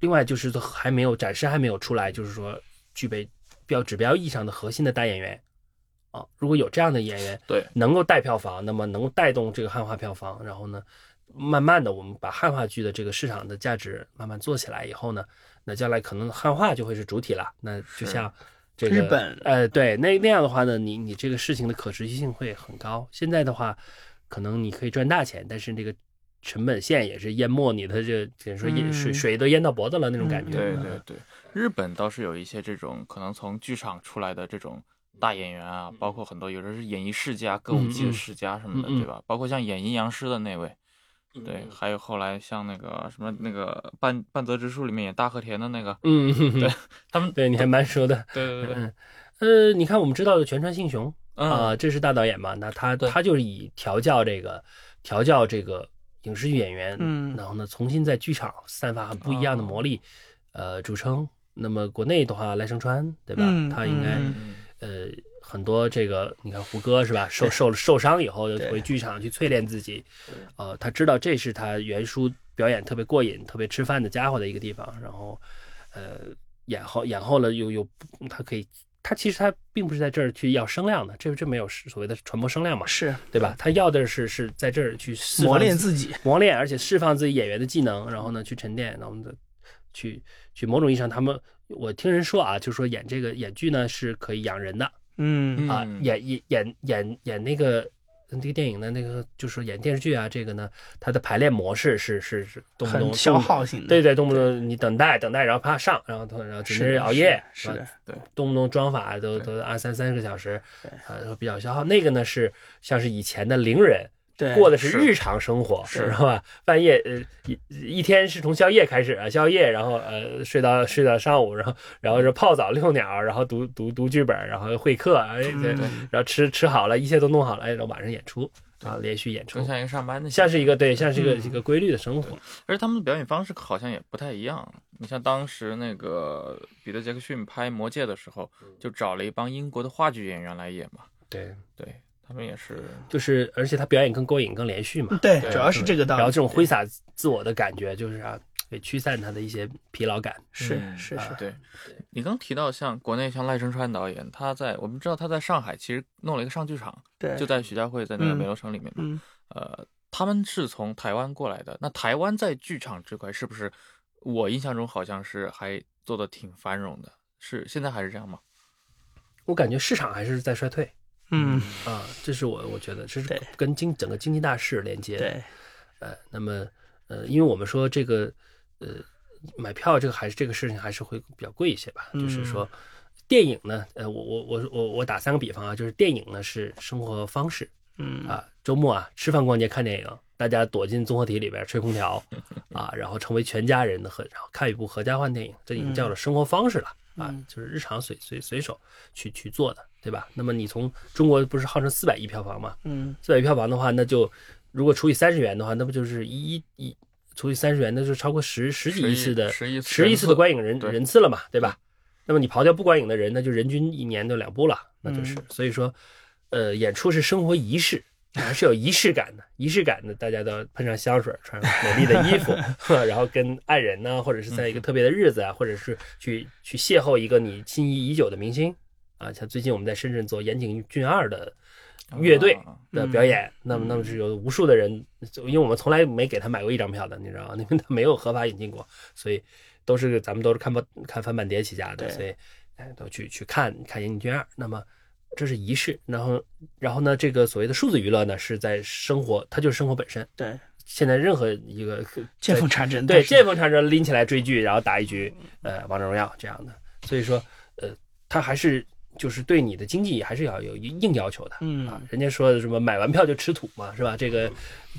另外就是还没有展示还没有出来，就是说具备标指标意义上的核心的大演员啊，如果有这样的演员对，能够带票房，那么能够带动这个汉化票房，然后呢，慢慢的我们把汉化剧的这个市场的价值慢慢做起来以后呢，那将来可能汉化就会是主体了。那就像这个日本呃，对，那那样的话呢，你你这个事情的可持续性会很高。现在的话，可能你可以赚大钱，但是这个成本线也是淹没你的这，等于说淹水嗯水都淹到脖子了那种感觉。对对对，日本倒是有一些这种可能从剧场出来的这种大演员啊，包括很多有的是演艺世家、歌舞伎的世家什么的，对吧？包括像演阴阳师的那位，对，还有后来像那个什么那个半半泽直树里面演大和田的那个，嗯，对他们，对，你还蛮熟的。对对对呃，你看我们知道的全川信雄啊、嗯，这是大导演嘛？那他他就是以调教这个调教这个影视剧演员，嗯然后呢，重新在剧场散发很不一样的魔力，呃，著称。那么国内的话，赖声川对吧？嗯他应该、呃很多这个，你看胡歌是吧？受受受伤以后对回剧场去淬炼自己，呃，他知道这是他原书表演特别过瘾、特别吃饭的家伙的一个地方，然后呃演后演后了又又他可以。他其实他并不是在这儿去要声量的，这这没有所谓的传播声量嘛，是对吧？他要的是是在这儿去磨练自自己，磨练，而且释放自己演员的技能，然后呢去沉淀，然后呢去去某种意义上，他们我听人说啊，就说演这个演剧呢是可以养人的嗯啊，嗯演演演演演那个那个电影的那个就是演电视剧啊，这个呢它的排练模式是是是动不动消，耗型的，对对，动不动你等待等待，然后啪上，然后然后紧接是的着熬夜，吧是的，动不动妆法都都二三三个小时对，呃，比较消耗。那个呢是像是以前的伶人，对，过的是是日常生活，是吧？半夜呃一一天是从宵夜开始啊，宵夜，然后呃睡到睡到上午，然后然后是泡澡遛鸟，然后读读读剧本，然后会客，哎，对嗯然后吃吃好了，一切都弄好了，哎，然后晚上演出啊，连续演出更，像一个上班的，像是一个对，像是一个嗯一个规律的生活。而且他们的表演方式好像也不太一样。你像当时那个彼得·杰克逊拍《魔戒》的时候，就找了一帮英国的话剧演员来演嘛，对，对他们也是，就是而且他表演更过瘾、更连续嘛。对，主要是这个道理。然后这种挥洒自我的感觉，就是啊，给驱散他的一些疲劳感。是是是，对，你刚提到像国内像赖声川导演，他在我们知道他在上海其实弄了一个上剧场，对，就在徐家汇在那个嗯美罗城里面嘛。嗯，呃，他们是从台湾过来的。那台湾在剧场这块是不是我印象中好像是还做的挺繁荣的？是现在还是这样吗？我感觉市场还是在衰退嗯，啊，这是我我觉得这是跟经整个经济大势连接。的。对，呃，那么呃，因为我们说这个呃买票这个还是这个事情还是会比较贵一些吧，就是说电影呢，呃，我我我我我打三个比方啊，就是电影呢是生活方式嗯。啊，周末啊吃饭逛街看电影，大家躲进综合体里边吹空调 啊，然后成为全家人的合，然后看一部合家欢电影，这已经叫做生活方式了。啊嗯，就是日常随随随手去去做的，对吧？那么你从中国不是号称四百亿票房吗？嗯四百亿票房的话，那就如果除以三十元的话，那不就是一一一除以三十元，那就超过十十几亿次的十亿十亿次的观影人人次了嘛，对吧？那么你刨掉不观影的人，那就人均一年就两部了，那就是、嗯所以说，呃，演出是生活仪式。还是有仪式感的，仪式感的，大家都要喷上香水，穿上美丽的衣服，然后跟爱人呢，或者是在一个特别的日子啊，或者是去去邂逅一个你心仪已久的明星啊，像最近我们在深圳做岩井俊二的乐队啊的表演，那么那么是有无数的人，因为我们从来没给他买过一张票的，你知道吗？因为他没有合法引进过，所以都是咱们都是看不看翻版碟起家的，所以哎都去去看看岩井俊二。那么这是仪式，然后然后呢，这个所谓的数字娱乐呢，是在生活，它就是生活本身。对，现在任何一个见缝插针，对见缝插针拎起来追剧，然后打一局呃王者荣耀这样的，所以说呃，它还是就是对你的经济还是要有硬要求的。嗯。啊嗯，人家说的什么买完票就吃土嘛，是吧？这个，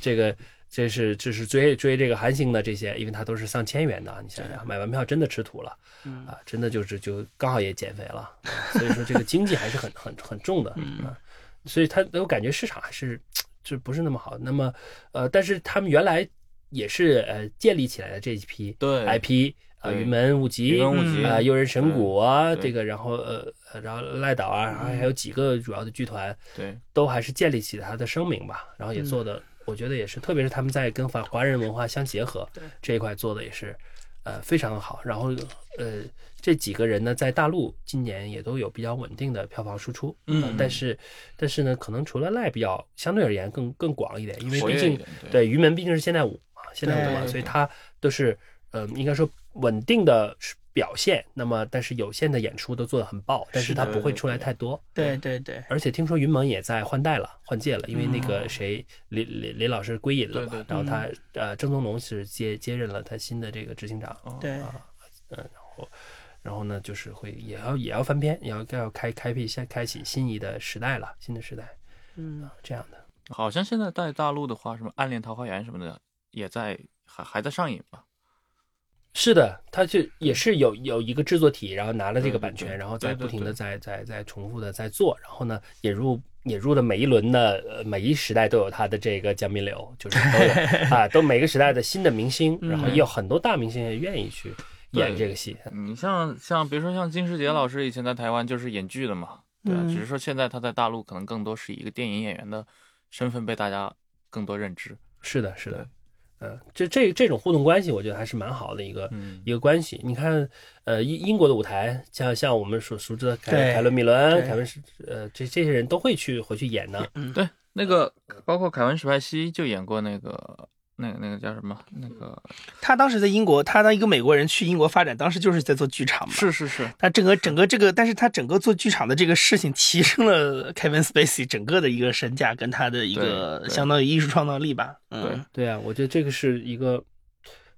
这个，这是这是追追这个韩星的这些，因为他都是上千元的，你想想，买完票真的吃土了，嗯。啊，真的就是就刚好也减肥了，啊 所以说这个经济还是很很很重的嗯。啊，所以他我感觉市场还是 就不是那么好。那么呃，但是他们原来也是呃建立起来的这一批对。IP 啊，对。云门舞集，啊，诱人神谷啊，这个，然后呃，呃然后赖导啊，然后还有几个主要的剧团，对。都还是建立起了他的声名吧，然后也嗯。做的，我觉得也是，特别是他们在跟华华人文化相结合这一块做的也是，呃，非常的好。然后呃，这几个人呢，在大陆今年也都有比较稳定的票房输出，嗯呃但是但是呢，可能除了赖比较相对而言更更广一点，因为毕竟对。对，于门毕竟是现代舞嘛，现代舞嘛，所以它都是呃，应该说稳定的表现，那么但是有限的演出都做得很爆，但是是的它不会出来太多。对对对，而且听说云蒙也在换代了，换届了，因为那嗯个谁李李李老师归隐了嘛，对对然后他呃郑宗龙是接接任了他新的这个执行长，哦。对啊，嗯，然后然后呢就是会也要也要翻篇，也要要开开辟现开启新一的时代了，新的时代。嗯。啊，这样的。好像现在在大陆的话，什么《暗恋桃花源》什么的，也在还还在上映吧？是的，他就也是有有一个制作体，然后拿了这个版权，然后再不停的在在在重复的在做，然后呢引入引入的每一轮的呃每一时代都有他的这个江滨流，就是都有 啊，都每个时代的新的明星，然后也有很多大明星也愿意去演这个戏。你像像比如说像金世杰老师以前在台湾就是演剧的嘛，对啊，嗯只是说现在他在大陆可能更多是以一个电影演员的身份被大家更多认知。是的，是的，呃，这这这种互动关系，我觉得还是蛮好的一个嗯一个关系。你看，呃，英英国的舞台，像像我们所熟知的凯凯伦米伦、凯文史，呃，这这些人都会去回去演的。对，那个包括凯文史派西就演过那个那个那个叫什么那个他当时在英国，他当一个美国人去英国发展，当时就是在做剧场嘛。是是是，他整个整个这个，但是他整个做剧场的这个事情，提升了 Kevin Spacey 整个的一个身价跟他的一个相当于艺术创造力吧。嗯，对啊，我觉得这个是一个，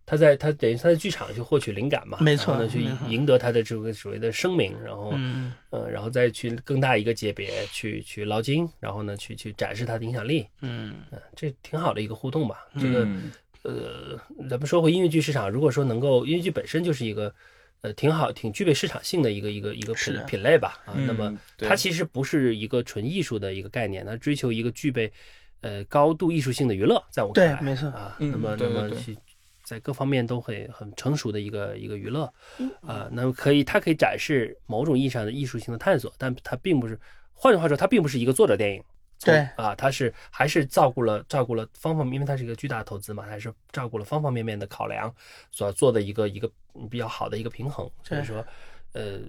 他在他等于他在剧场去获取灵感嘛，没错然后呢去赢得他的这个所谓的声名，然后嗯，呃，然后再去更大一个级别去去捞金，然后呢去去展示他的影响力，嗯。嗯，这挺好的一个互动吧。这个嗯。呃，咱们说回音乐剧市场，如果说能够音乐剧本身就是一个呃挺好、挺具备市场性的一个一个一个品品类吧啊，那么它其实不是一个纯艺术的一个概念，它追求一个具备呃高度艺术性的娱乐，在我看来，对没错啊，嗯那么那么去在各方面都会很成熟的一个一个娱乐嗯啊，那么可以它可以展示某种意义上的艺术性的探索，但它并不是，换句话说，它并不是一个作者电影。对啊，它是还是照顾了照顾了方方面，因为它是一个巨大的投资嘛，还是照顾了方方面面的考量所做的一个一个嗯比较好的一个平衡。所以说，呃，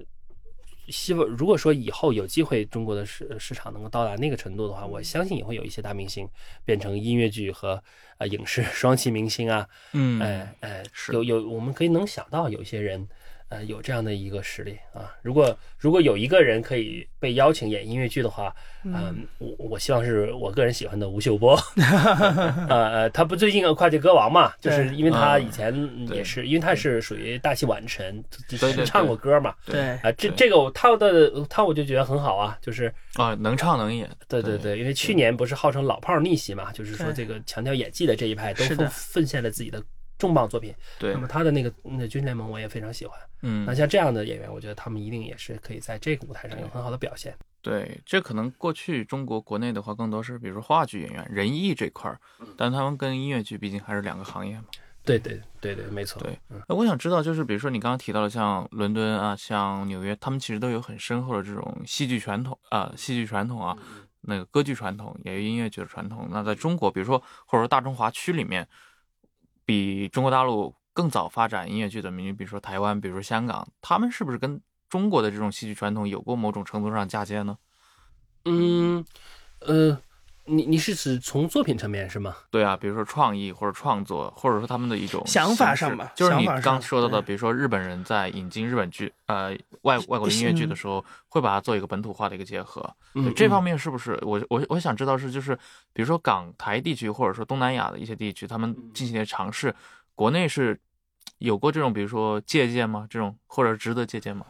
希望如果说以后有机会中国的市市场能够到达那个程度的话，我相信也会有一些大明星变成音乐剧和呃影视双栖明星啊，嗯哎哎，是。有有，我们可以能想到有一些人，呃，有这样的一个实力啊。如果如果有一个人可以被邀请演音乐剧的话，嗯，我我希望是我个人喜欢的吴秀波，呃呃，他不最近跨界歌王嘛，就是因为他以前也是，因为他是属于大器晚成，唱过歌嘛。对啊，这这个我他的他我就觉得很好啊，就是啊，能唱能演，对对对，因为去年不是号称老炮儿逆袭嘛，就是说这个强调演技的这一派都奉献了自己的重磅作品。对那，么他的那个那军事联盟我也非常喜欢。嗯那，像这样的演员，我觉得他们一定也是可以在这个舞台上有很好的表现。对，这可能过去中国国内的话，更多是比如说话剧演员、人艺这块儿，但他们跟音乐剧毕竟还是两个行业嘛。对对对对，没错。对我想知道，就是比如说你刚刚提到的，像伦敦啊，像纽约，他们其实都有很深厚的这种戏剧传统啊、戏剧传统啊，那个歌剧传统，也有音乐剧的传统。那在中国，比如说或者说大中华区里面，比中国大陆更早发展音乐剧的民族，比如说台湾，比如说香港，他们是不是跟中国的这种戏剧传统有过某种程度上嫁接呢？嗯呃，你你是指从作品层面是吗？对啊，比如说创意或者创作，或者说他们的一种想法上吧就是你刚说到的，比如说日本人在引进日本剧，呃，外外国的音乐剧的时候，会把它做一个本土化的一个结合。这嗯方面是不是我我我想知道是就是，比如说港台地区或者说东南亚的一些地区，他们进行的尝试，国内是有过这种比如说借鉴吗？这种或者值得借鉴吗？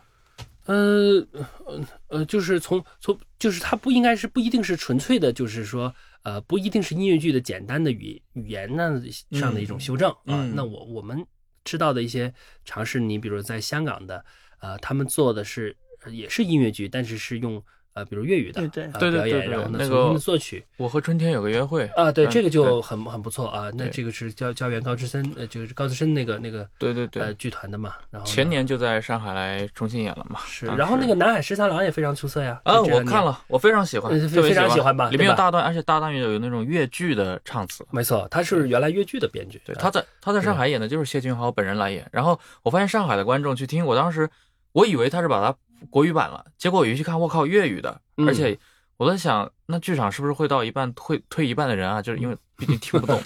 呃呃呃，就是从从就是它不应该是不一定是纯粹的，就是说呃不一定是音乐剧的简单的语语言呢上的一种修正啊。嗯那我我们知道的一些尝试，你比如在香港的，呃，他们做的是呃也是音乐剧，但是是用呃比如粤语的对对呃对对表演，对对然后呢那个作曲。我和春天有个约会啊，对，嗯这个就很很不错啊。那这个是教教员高志森，呃，就是高志森那个那个对对对呃剧团的嘛。然后前年就在上海来重新演了嘛。是，然后那个南海十三郎也非常出色呀。啊。我看了，我非常喜欢，呃非常喜喜欢吧里面有大段，而且大段有有那种越剧的唱词。没错，他是原来越剧的编剧。对，啊他在他在上海演的就是谢君豪本人来演，然后我发现上海的观众去听，我当时我以为他是把它国语版了，结果我一去看，我靠，粤语的，嗯而且我在想，那剧场是不是会到一半退退一半的人啊？就是因为 毕竟听不懂，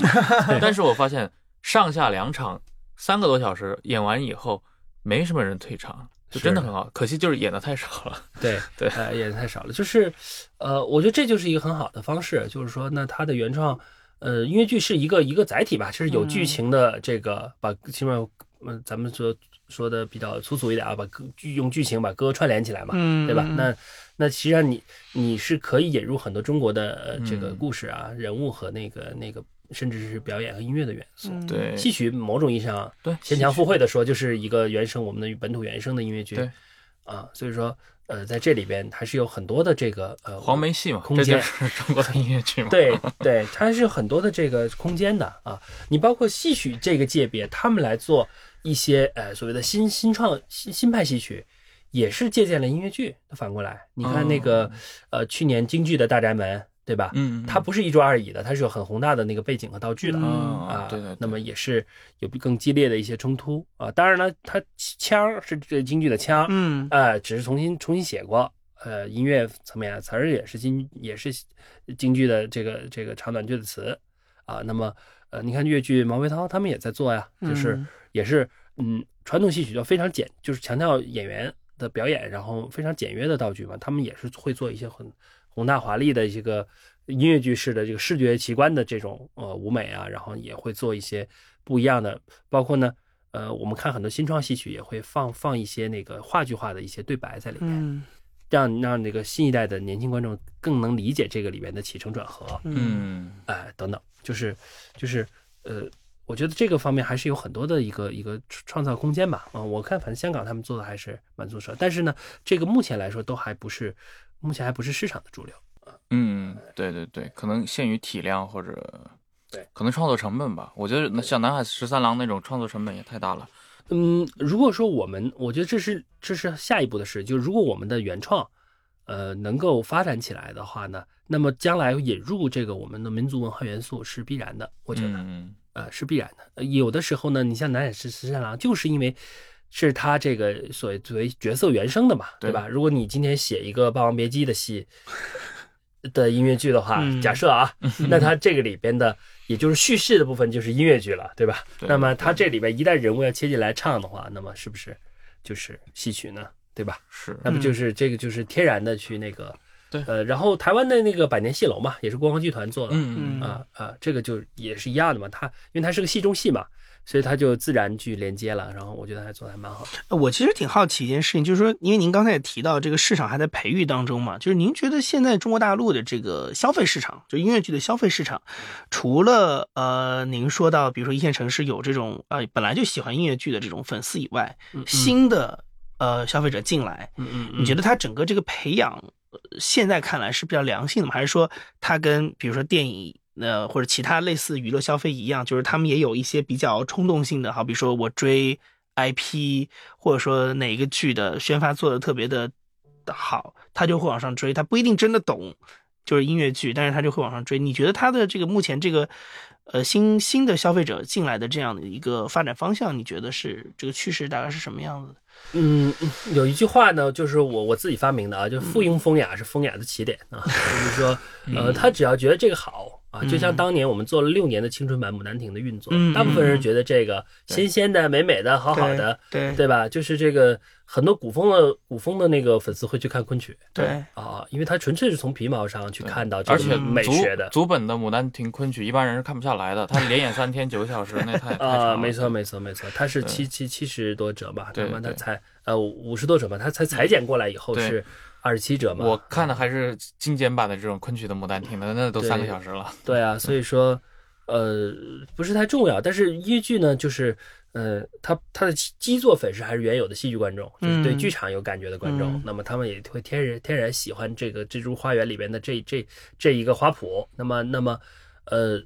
但是我发现上下两场三个多小时演完以后，没什么人退场，就真的很好。可惜就是演的太少了。对 对呃，演的太少了。就是，呃，我觉得这就是一个很好的方式，就是说，那它的原创，呃，音乐剧是一个一个载体吧，就是有剧情的这个，把起码，嗯，咱们说说的比较粗俗一点啊，把歌剧用剧情把歌串联起来嘛，嗯，对吧？嗯那那实际上你你是可以引入很多中国的呃这个嗯故事啊、人物和那个那个，甚至是表演和音乐的元素。嗯对戏曲某种意义上，对，牵强附会的说，就是一个原生我们的本土原生的音乐剧。对啊，所以说呃，在这里边还是有很多的这个呃黄梅戏嘛，空这就间是中国的音乐剧嘛。对对，它是有很多的这个空间的啊。你包括戏曲这个界别，他们来做一些呃所谓的新新创新新派戏曲，也是借鉴了音乐剧。反过来，你看那个、呃去年京剧的大宅门，对吧？嗯，嗯，它不是一桌二椅的，它是有很宏大的那个背景和道具的。嗯啊，对对对那么也是有更激烈的一些冲突啊。当然了，它腔是这京剧的腔，嗯呃，只是重新重新写过，呃，音乐层面啊词儿也是京也是京剧的这个这个长短句的词啊。那么呃，你看越剧毛维涛他们也在做呀，就是嗯也是嗯，传统戏曲就非常简，就是强调演员的表演，然后非常简约的道具嘛，他们也是会做一些很宏大华丽的这个音乐剧式的这个视觉奇观的这种呃舞美啊，然后也会做一些不一样的，包括呢。呃，我们看很多新创戏曲也会放放一些那个话剧化的一些对白在里面，嗯让让那个新一代的年轻观众更能理解这个里面的起承转合，嗯哎、等等，就是就是呃，我觉得这个方面还是有很多的一个一个创造空间吧。啊、我看反正香港他们做的还是蛮出色，但是呢，这个目前来说都还不是，目前还不是市场的主流。嗯，对对对，可能限于体量或者对，可能创作成本吧。我觉得那像南海十三郎那种创作成本也太大了。嗯，如果说我们，我觉得这是这是下一步的事，就是如果我们的原创，呃，能够发展起来的话呢，那么将来引入这个我们的民族文化元素是必然的，我觉得。嗯呃，是必然的。呃有的时候呢，你像南海十十三郎，就是因为是他这个所谓作为角色原声的嘛，对对吧？如果你今天写一个《霸王别姬》的戏 的音乐剧的话，嗯假设啊，那他这个里边的也就是叙事的部分就是音乐剧了，对吧？对那么他这里边一旦人物要切进来唱的话，那么是不是就是戏曲呢？对吧？是，那么就是这个就是天然的去那个。对呃，然后台湾的那个百年戏楼嘛，也是国防剧团做的，嗯嗯啊啊，这个就也是一样的嘛。它因为它是个戏中戏嘛，所以它就自然去连接了。然后我觉得还做的还蛮好的。呃我其实挺好奇一件事情，就是说，因为您刚才也提到这个市场还在培育当中嘛，就是您觉得现在中国大陆的这个消费市场，就音乐剧的消费市场，除了呃您说到，比如说一线城市有这种呃本来就喜欢音乐剧的这种粉丝以外，嗯新的呃消费者进来，嗯嗯，你觉得他整个这个培养，呃现在看来是比较良性的吗？还是说他跟比如说电影呃或者其他类似娱乐消费一样，就是他们也有一些比较冲动性的，好比说我追 IP，或者说哪个剧的宣发做的特别的好，他就会往上追，他不一定真的懂。就是音乐剧，但是他就会往上追。你觉得他的这个目前这个，呃，新新的消费者进来的这样的一个发展方向，你觉得是这个趋势大概是什么样子的？嗯，嗯有一句话呢，就是我我自己发明的啊，就附庸风雅是风雅的起点啊，就是说，呃，他只要觉得这个好。啊，就像当年我们做了六年的青春版《牡丹亭》的运作，嗯大部分人觉得这个新鲜的、美美的、好好的，对对。吧？就是这个很多古风的古风的那个粉丝会去看昆曲，对，啊，因为他纯粹是从皮毛上去看到这而且个美学的。足本的《牡丹亭》昆曲，一般人是看不下来的。他连演三天九个小时，那太 啊，了。没错没错没错，他是七七七十多折吧，对那么他才呃五十多折吧，他才裁剪过来以后对。是二十七折嘛。我看的还是精简版的这种昆曲的《牡丹亭》的，那都三个小时了。对啊，所以说呃不是太重要，但是音乐剧呢，就是呃他他的基基座粉丝还是原有的戏剧观众，就是对嗯剧场有感觉的观众，嗯那么他们也会天然天然喜欢这个《蜘蛛花园》里边的这这这一个花圃，那么那么呃。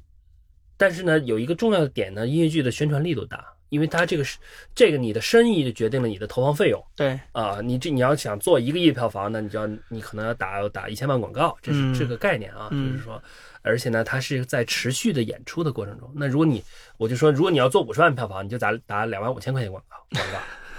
但是呢，有一个重要的点呢，音乐剧的宣传力度大，因为它这个是这个你的生意就决定了你的投放费用对，啊。你这你要想做一个亿票房那，你就要你可能要打打一千万广告，这是嗯这个概念啊，嗯就是说，而且呢，它是在持续的演出的过程中。那如果你我就说，如果你要做五十万票房，你就打打两万五千块钱广告广告，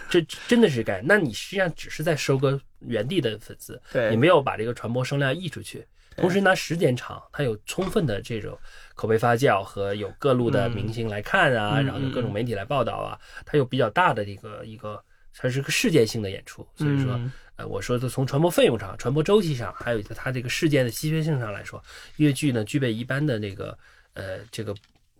这真的是概念。那你实际上只是在收割原地的粉丝，对你没有把这个传播声量溢出去。同时呢，时间长，它有充分的这种口碑发酵和有各路的明星来看啊，嗯然后有各种媒体来报道啊，它有比较大的一个一个它是个事件性的演出，所以说，嗯。呃，我说的从传播费用上、传播周期上，还有它这个事件的稀缺性上来说，越剧呢具备一般的那个呃这个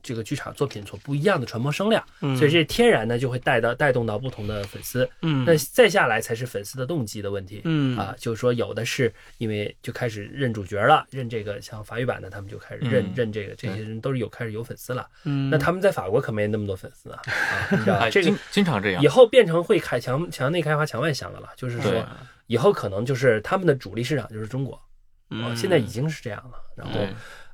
这个剧场作品所不一样的传播声量，嗯所以这天然呢就会带到带动到不同的粉丝。嗯那再下来才是粉丝的动机的问题。嗯啊，就是说有的是因为就开始认主角了，认这个像法语版的，他们就开始认、嗯认这个，这些人都是有开始有粉丝了。嗯那他们在法国可没那么多粉丝啊，啊你知道吧哎，这个经经常这样以。后变成会开墙墙内开花墙外香的了，就是说以后可能就是他们的主力市场就是中国，嗯啊现在已经是这样了。然后对，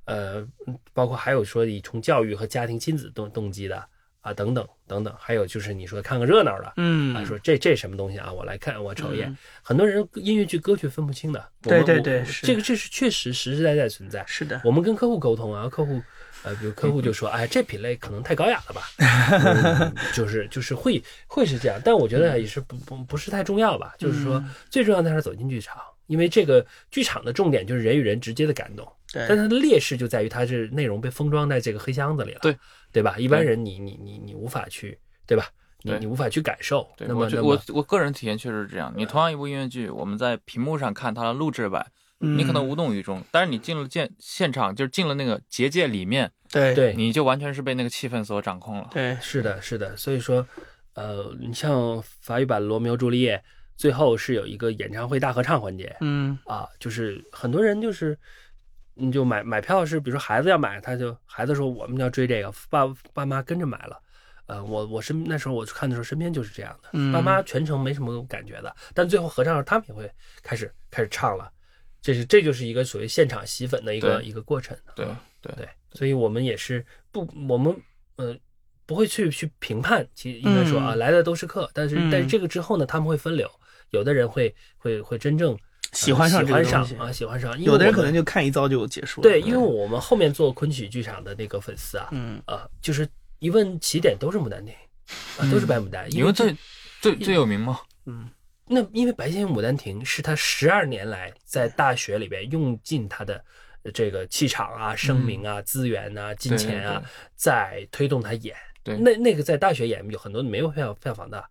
呃，嗯包括还有说以从教育和家庭亲子动动机的啊等等等等，还有就是你说看个热闹的，嗯啊，说这这什么东西啊？我来看，我瞅一眼。嗯很多人音乐剧、歌剧分不清的。我对对对是这个这是确实实实在在存在。是的，我们跟客户沟通啊，客户呃，比如客户就说，哎，这品类可能太高雅了吧，嗯就是就是会会是这样，但我觉得也是不不不是太重要吧，就是说最重要的还是走进剧场。因为这个剧场的重点就是人与人直接的感动，对但它的劣势就在于它是内容被封装在这个黑箱子里了，对对吧？一般人你你你你无法去，对吧？你你无法去感受。对，那么我觉我我个人体验确实是这样。你同样一部音乐剧，我们在屏幕上看它的录制版，你可能无动于衷，但是你进了现现场，就是进了那个结界里面，对对你就完全是被那个气氛所掌控了。对是的，是的，所以说，呃，你像法语版《罗密欧朱丽叶》，最后是有一个演唱会大合唱环节。嗯。啊，就是很多人就是，你就买买票是，比如说孩子要买，他就孩子说我们要追这个，爸爸妈跟着买了。呃，我我身那时候我去看的时候，身边就是这样的，嗯。爸妈全程没什么感觉的，但最后合唱的时候，他们也会开始开始唱了，这是这就是一个所谓现场吸粉的一个一个过程。对啊。对对，所以我们也是不，我们呃不会去去评判，其实应该说啊，嗯。来的都是客，但是、嗯。但是这个之后呢，他们会分流，有的人会会会真正、呃喜欢上喜欢上啊，喜欢上，有的人可能就看一遭就结束了。对，因为我们后面做昆曲剧场的那个粉丝啊，嗯啊，就是一问起点都是牡丹亭，啊，都是白牡丹，因为最最最有名嘛，嗯那因为白先勇牡丹亭是他十二年来在大学里边用尽他的呃这个气场啊、声名啊、资源啊、金钱啊在推动他演。对。那那个在大学演有很多没有票票房的，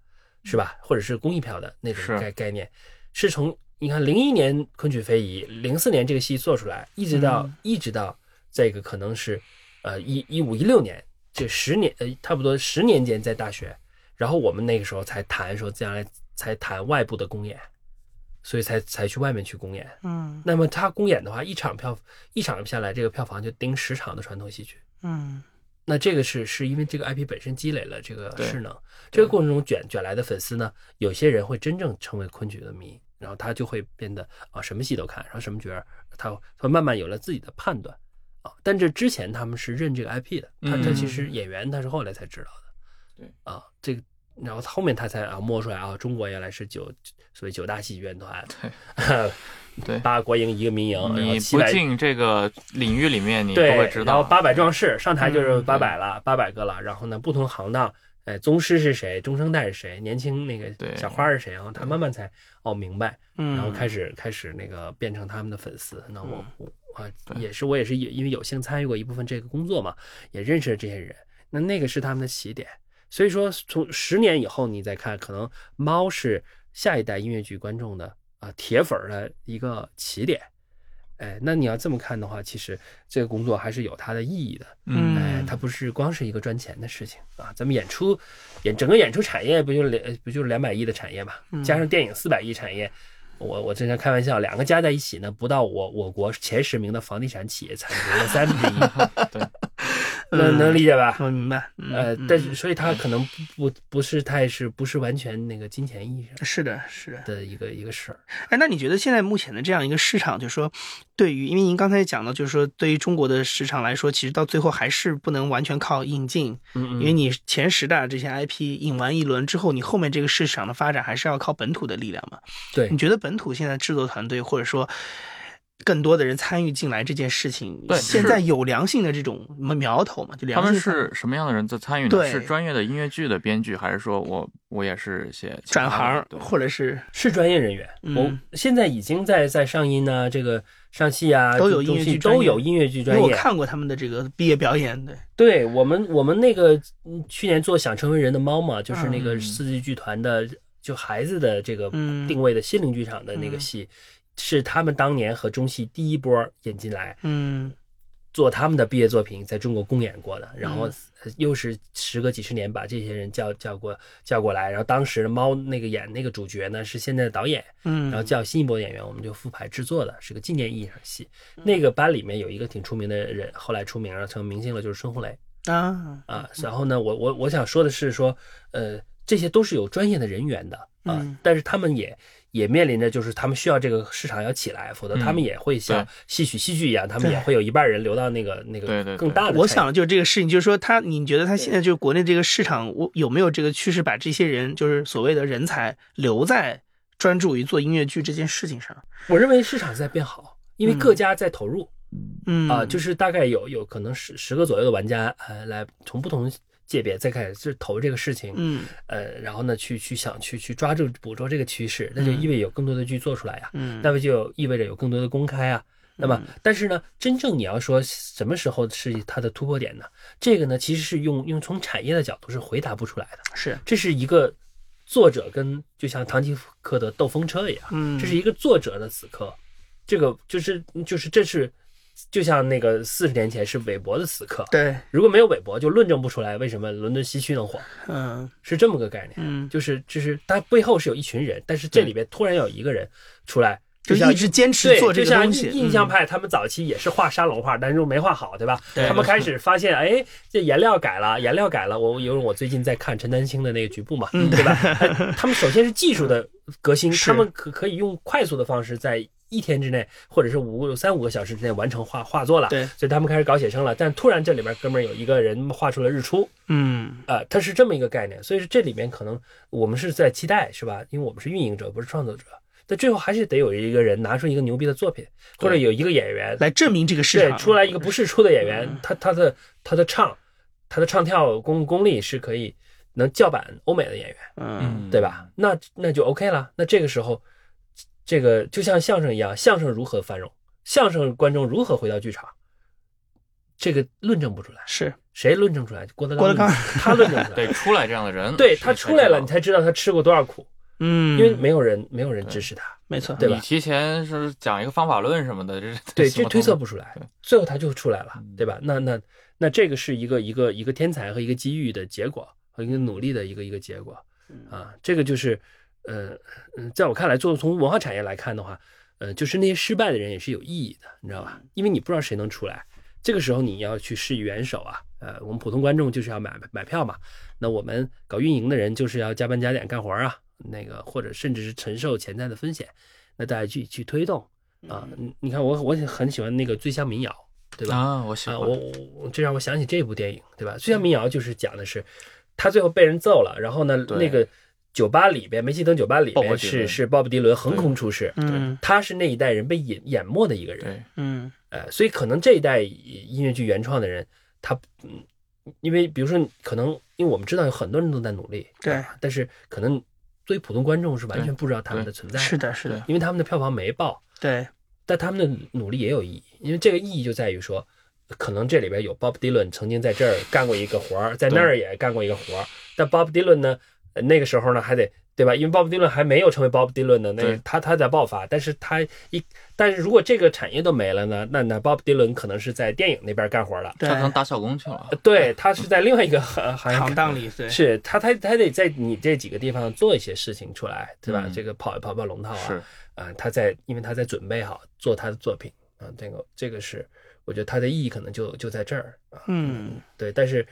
是吧？或者是公益票的那种概概念，是从你看零一年昆曲非遗，零四年这个戏做出来，一直到、嗯一直到这个可能是呃一一五一六年这十年呃差不多十年间在大学，然后我们那个时候才谈说将来才谈外部的公演，所以才才去外面去公演。嗯那么他公演的话，一场票一场下来，这个票房就盯十场的传统戏剧。嗯那这个是是因为这个 IP 本身积累了这个势能，这个过程中卷卷来的粉丝呢，有些人会真正成为昆曲的迷，然后他就会变得啊什么戏都看，然后什么角儿他他慢慢有了自己的判断啊。但这之前他们是认这个 IP 的，他他嗯其实演员他是后来才知道的。对啊，这个然后后面他才啊摸出来啊，中国原来是九所谓九大戏剧院团，对 八国营一个民营，然后你不进这个领域里面，你不会知道。然后八百壮士上台就是嗯八百了，八百个了。然后呢，不同行当，哎，宗师是谁，中生代是谁，年轻那个对小花是谁，然后他慢慢才哦明白，嗯，然后开始开始那个变成他们的粉丝。那我我啊也是我也是也因为有幸参与过一部分这个工作嘛，也认识了这些人。那那个是他们的起点。所以说，从十年以后你再看，可能猫是下一代音乐剧观众的啊铁粉儿的一个起点。哎，那你要这么看的话，其实这个工作还是有它的意义的。嗯，哎，它不是光是一个赚钱的事情啊。咱们演出演整个演出产业不就两不就是两百亿的产业嘛？加上电影四百亿产业，我我经常开玩笑，两个加在一起呢，不到我我国前十名的房地产企业产值的三分之一。对，能能理解吧？我明白。嗯呃，嗯但是所以他可能不不不是太是不是完全那个金钱意义上是的，是的。的一个一个事儿。哎，那你觉得现在目前的这样一个市场，就是说，对于，因为您刚才讲到，就是说，对于中国的市场来说，其实到最后还是不能完全靠引进，嗯因为你前十大这些 IP 引完一轮之后，你后面这个市场的发展还是要靠本土的力量嘛？对你觉得本土现在制作团队或者说更多的人参与进来这件事情，对现在有良性的这种苗头嘛？就他们良性参与。是什么样的人在参与呢？对。是专业的音乐剧的编剧，还是说我我也是写其他的？转行或者是是专业人员，嗯。我现在已经在在上音啊，这个上戏啊，都有音乐剧都有音乐剧专业。我。看过他们的这个毕业表演，对，对我们，我们那个嗯去年做想成为人的猫嘛，就是那个嗯。四季剧团的就孩子的这个嗯。定位的心灵剧场的那个戏，是他们当年和中戏第一波引进来嗯。做他们的毕业作品，在中国公演过的，然后又是时隔几十年把这些人叫叫过叫过来，然后当时猫那个演那个主角呢是现在的导演，嗯，然后叫新一波演员，我们就复排制作的，是个纪念意义上的戏。嗯。那个班里面有一个挺出名的人，后来出名了，成明星了，就是孙红雷。啊，啊。然后呢，我我我想说的是说，呃，这些都是有专业的人员的啊，嗯。但是他们也也面临着就是他们需要这个市场要起来，否则他们也会像戏曲戏剧一样，他们也会有一半人流到那个那个更大的。我想就是这个事情，就是说他，你觉得他现在就是国内这个市场，我有没有这个趋势把这些人，就是所谓的人才留在专注于做音乐剧这件事情上？我认为市场在变好，因为各家在投入。嗯啊，就是大概有有可能十十个左右的玩家，呃，来从不同界别再开始就投这个事情，嗯呃，然后呢，去去想去去抓住捕捉这个趋势，那就意味有更多的剧做出来呀，嗯，那么就意味着有更多的公开啊。那么，但是呢，真正你要说什么时候是它的突破点呢？这个呢，其实是用用从产业的角度是回答不出来的。是这是一个作者跟就像唐吉诃德斗风车一样，嗯这是一个作者的死磕，这个就是就是这是就像那个四十年前是韦伯的死磕，对，如果没有韦伯，就论证不出来为什么伦敦西区能火，嗯是这么个概念。嗯，就是就是它背后是有一群人，但是这里边突然有一个人出来，就像一直坚持对，做这就像个东西，印印象嗯派他们早期也是画沙龙画，但是又没画好，对吧？他们开始发现，哎，这颜料改了，颜料改了。我因为我最近在看陈丹青的那个局部嘛，对吧？哎他们首先是技术的革新，他们可可以用快速的方式在。一天之内，或者是五三五个小时之内完成画画作了，对所以他们开始搞写生了。但突然这里边哥们儿有一个人画出了日出，嗯啊，它是这么一个概念，所以说这里面可能我们是在期待，是吧？因为我们是运营者，不是创作者。但最后还是得有一个人拿出一个牛逼的作品，或者有一个演员来证明这个市场对出来一个不是出的演员，他他的他的唱，他的唱跳功功力是可以能叫板欧美的演员，嗯对吧？那那就 OK 了。那这个时候，这个就像相声一样，相声如何繁荣，相声观众如何回到剧场，这个论证不出来。是谁论证出来？郭德郭德纲他论证出来。对，出来这样的人，对他出来了，你才知道他吃过多少苦，嗯，因为没有人没有人支持他。没错，对吧你提前是讲一个方法论什么的，这对，这推测不出来对，最后他就出来了嗯，对吧？那那那这个是一个一个一个天才和一个机遇的结果，和一个努力的一个一个结果啊。这个就是呃嗯，在我看来，做从文化产业来看的话，呃，就是那些失败的人也是有意义的，你知道吧？因为你不知道谁能出来，这个时候你要去施以援手啊。呃，我们普通观众就是要买买票嘛，那我们搞运营的人就是要加班加点干活啊，那个或者甚至是承受潜在的风险，那大家去去推动啊。你你看我我很喜欢那个《醉乡民谣》，对吧？啊，我喜啊，欢我我我这让我想起这部电影，对吧？《醉乡民谣》就是讲的是他最后被人揍了，然后呢，那个酒吧里边，梅西登酒吧里边是是鲍勃迪伦横空出世，嗯。他是那一代人被淹淹没的一个人，嗯。呃，所以可能这一代音乐剧原创的人，他嗯，因为比如说可能因为我们知道有很多人都在努力，对。啊但是可能作为普通观众是完全不知道他们的存在，是，的，是的，因为他们的票房没爆，对，但他们的努力也有意义，因为这个意义就在于说，可能这里边有 Bob Dylan 曾经在这儿干过一个活儿，在那儿也干过一个活儿，但 Bob Dylan 呢，呃那个时候呢还得对吧？因为 Bob Dylan 还没有成为 Bob Dylan 呢，那对他他在爆发，但是他一，但是如果这个产业都没了呢，那那 Bob Dylan 可能是在电影那边干活了，对上，当打小工去了。呃，对他是在另外一个行行业行当里，对，是他他他得在你这几个地方做一些事情出来，对吧？嗯。这个跑一跑跑龙套啊，是。啊，他在因为他在准备好做他的作品啊，这个这个是我觉得它的意义可能就就在这儿啊，嗯。对，但是呃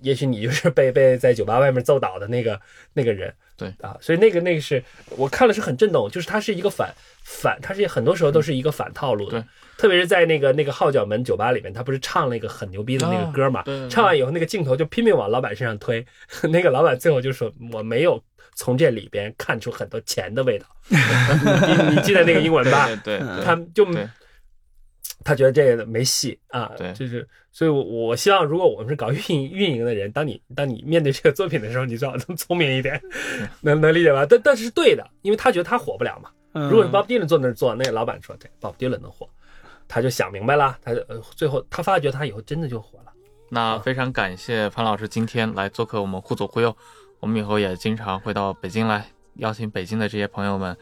也许你就是被被在酒吧外面揍倒的那个那个人，对啊，所以那个那个是我看了是很震动，就是它是一个反反，它是很多时候都是一个反套路的，对。特别是在那个那个号角门酒吧里面，他不是唱了一个很牛逼的那个歌嘛，唱完以后那个镜头就拼命往老板身上推，那个老板最后就说我没有从这里边看出很多钱的味道，你你记得那个英文吧？对对对，他就对他觉得这个没戏啊对。就是所以我我希望如果我们是搞运营 运营的人当你当你面对这个作品的时候你最好能聪明一点 能能理解吧？但但是是对的因为他觉得他火不了嘛。如果是 bob dylan 坐那儿做那个老板说对 bob dylan 能火。他就想明白了他就最后他发觉他以后真的就火了。那非常感谢潘老师今天来做客我们互左互右我们以后也经常会到北京来邀请北京的这些朋友们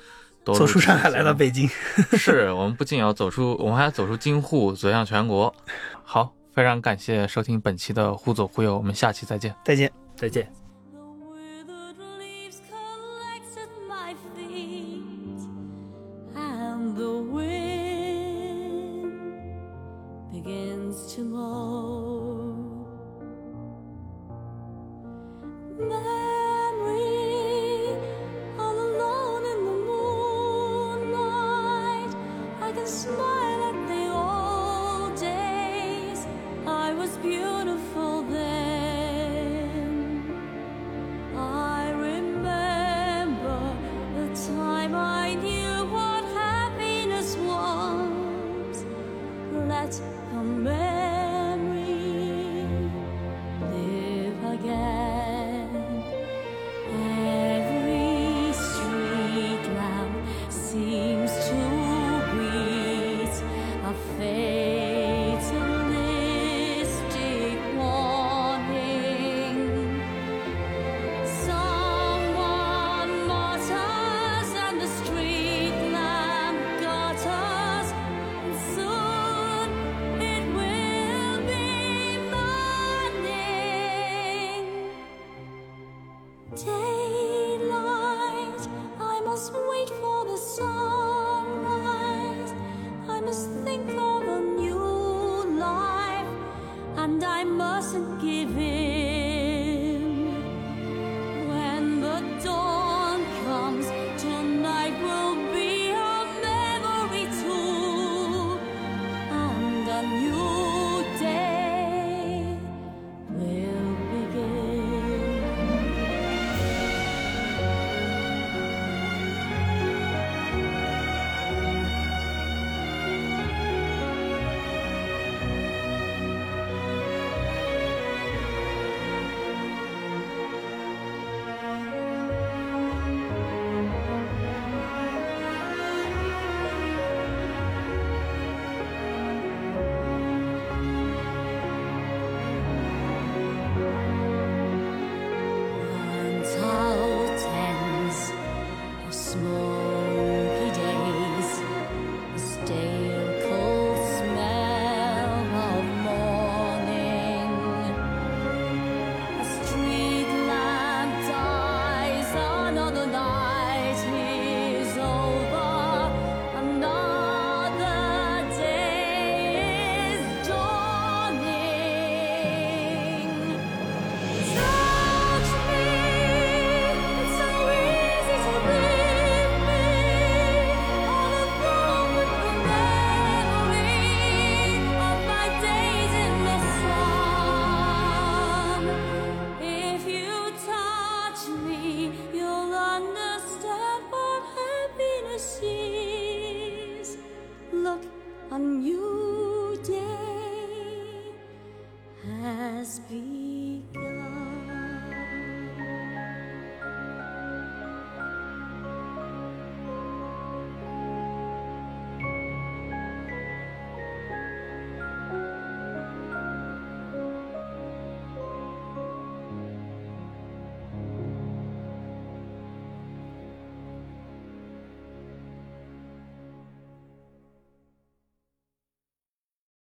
走出上海来到北京 是我们不仅要走出我们还要走出京沪走向全国。好非常感谢收听本期的忽左忽右我们下期再见。再见。再见。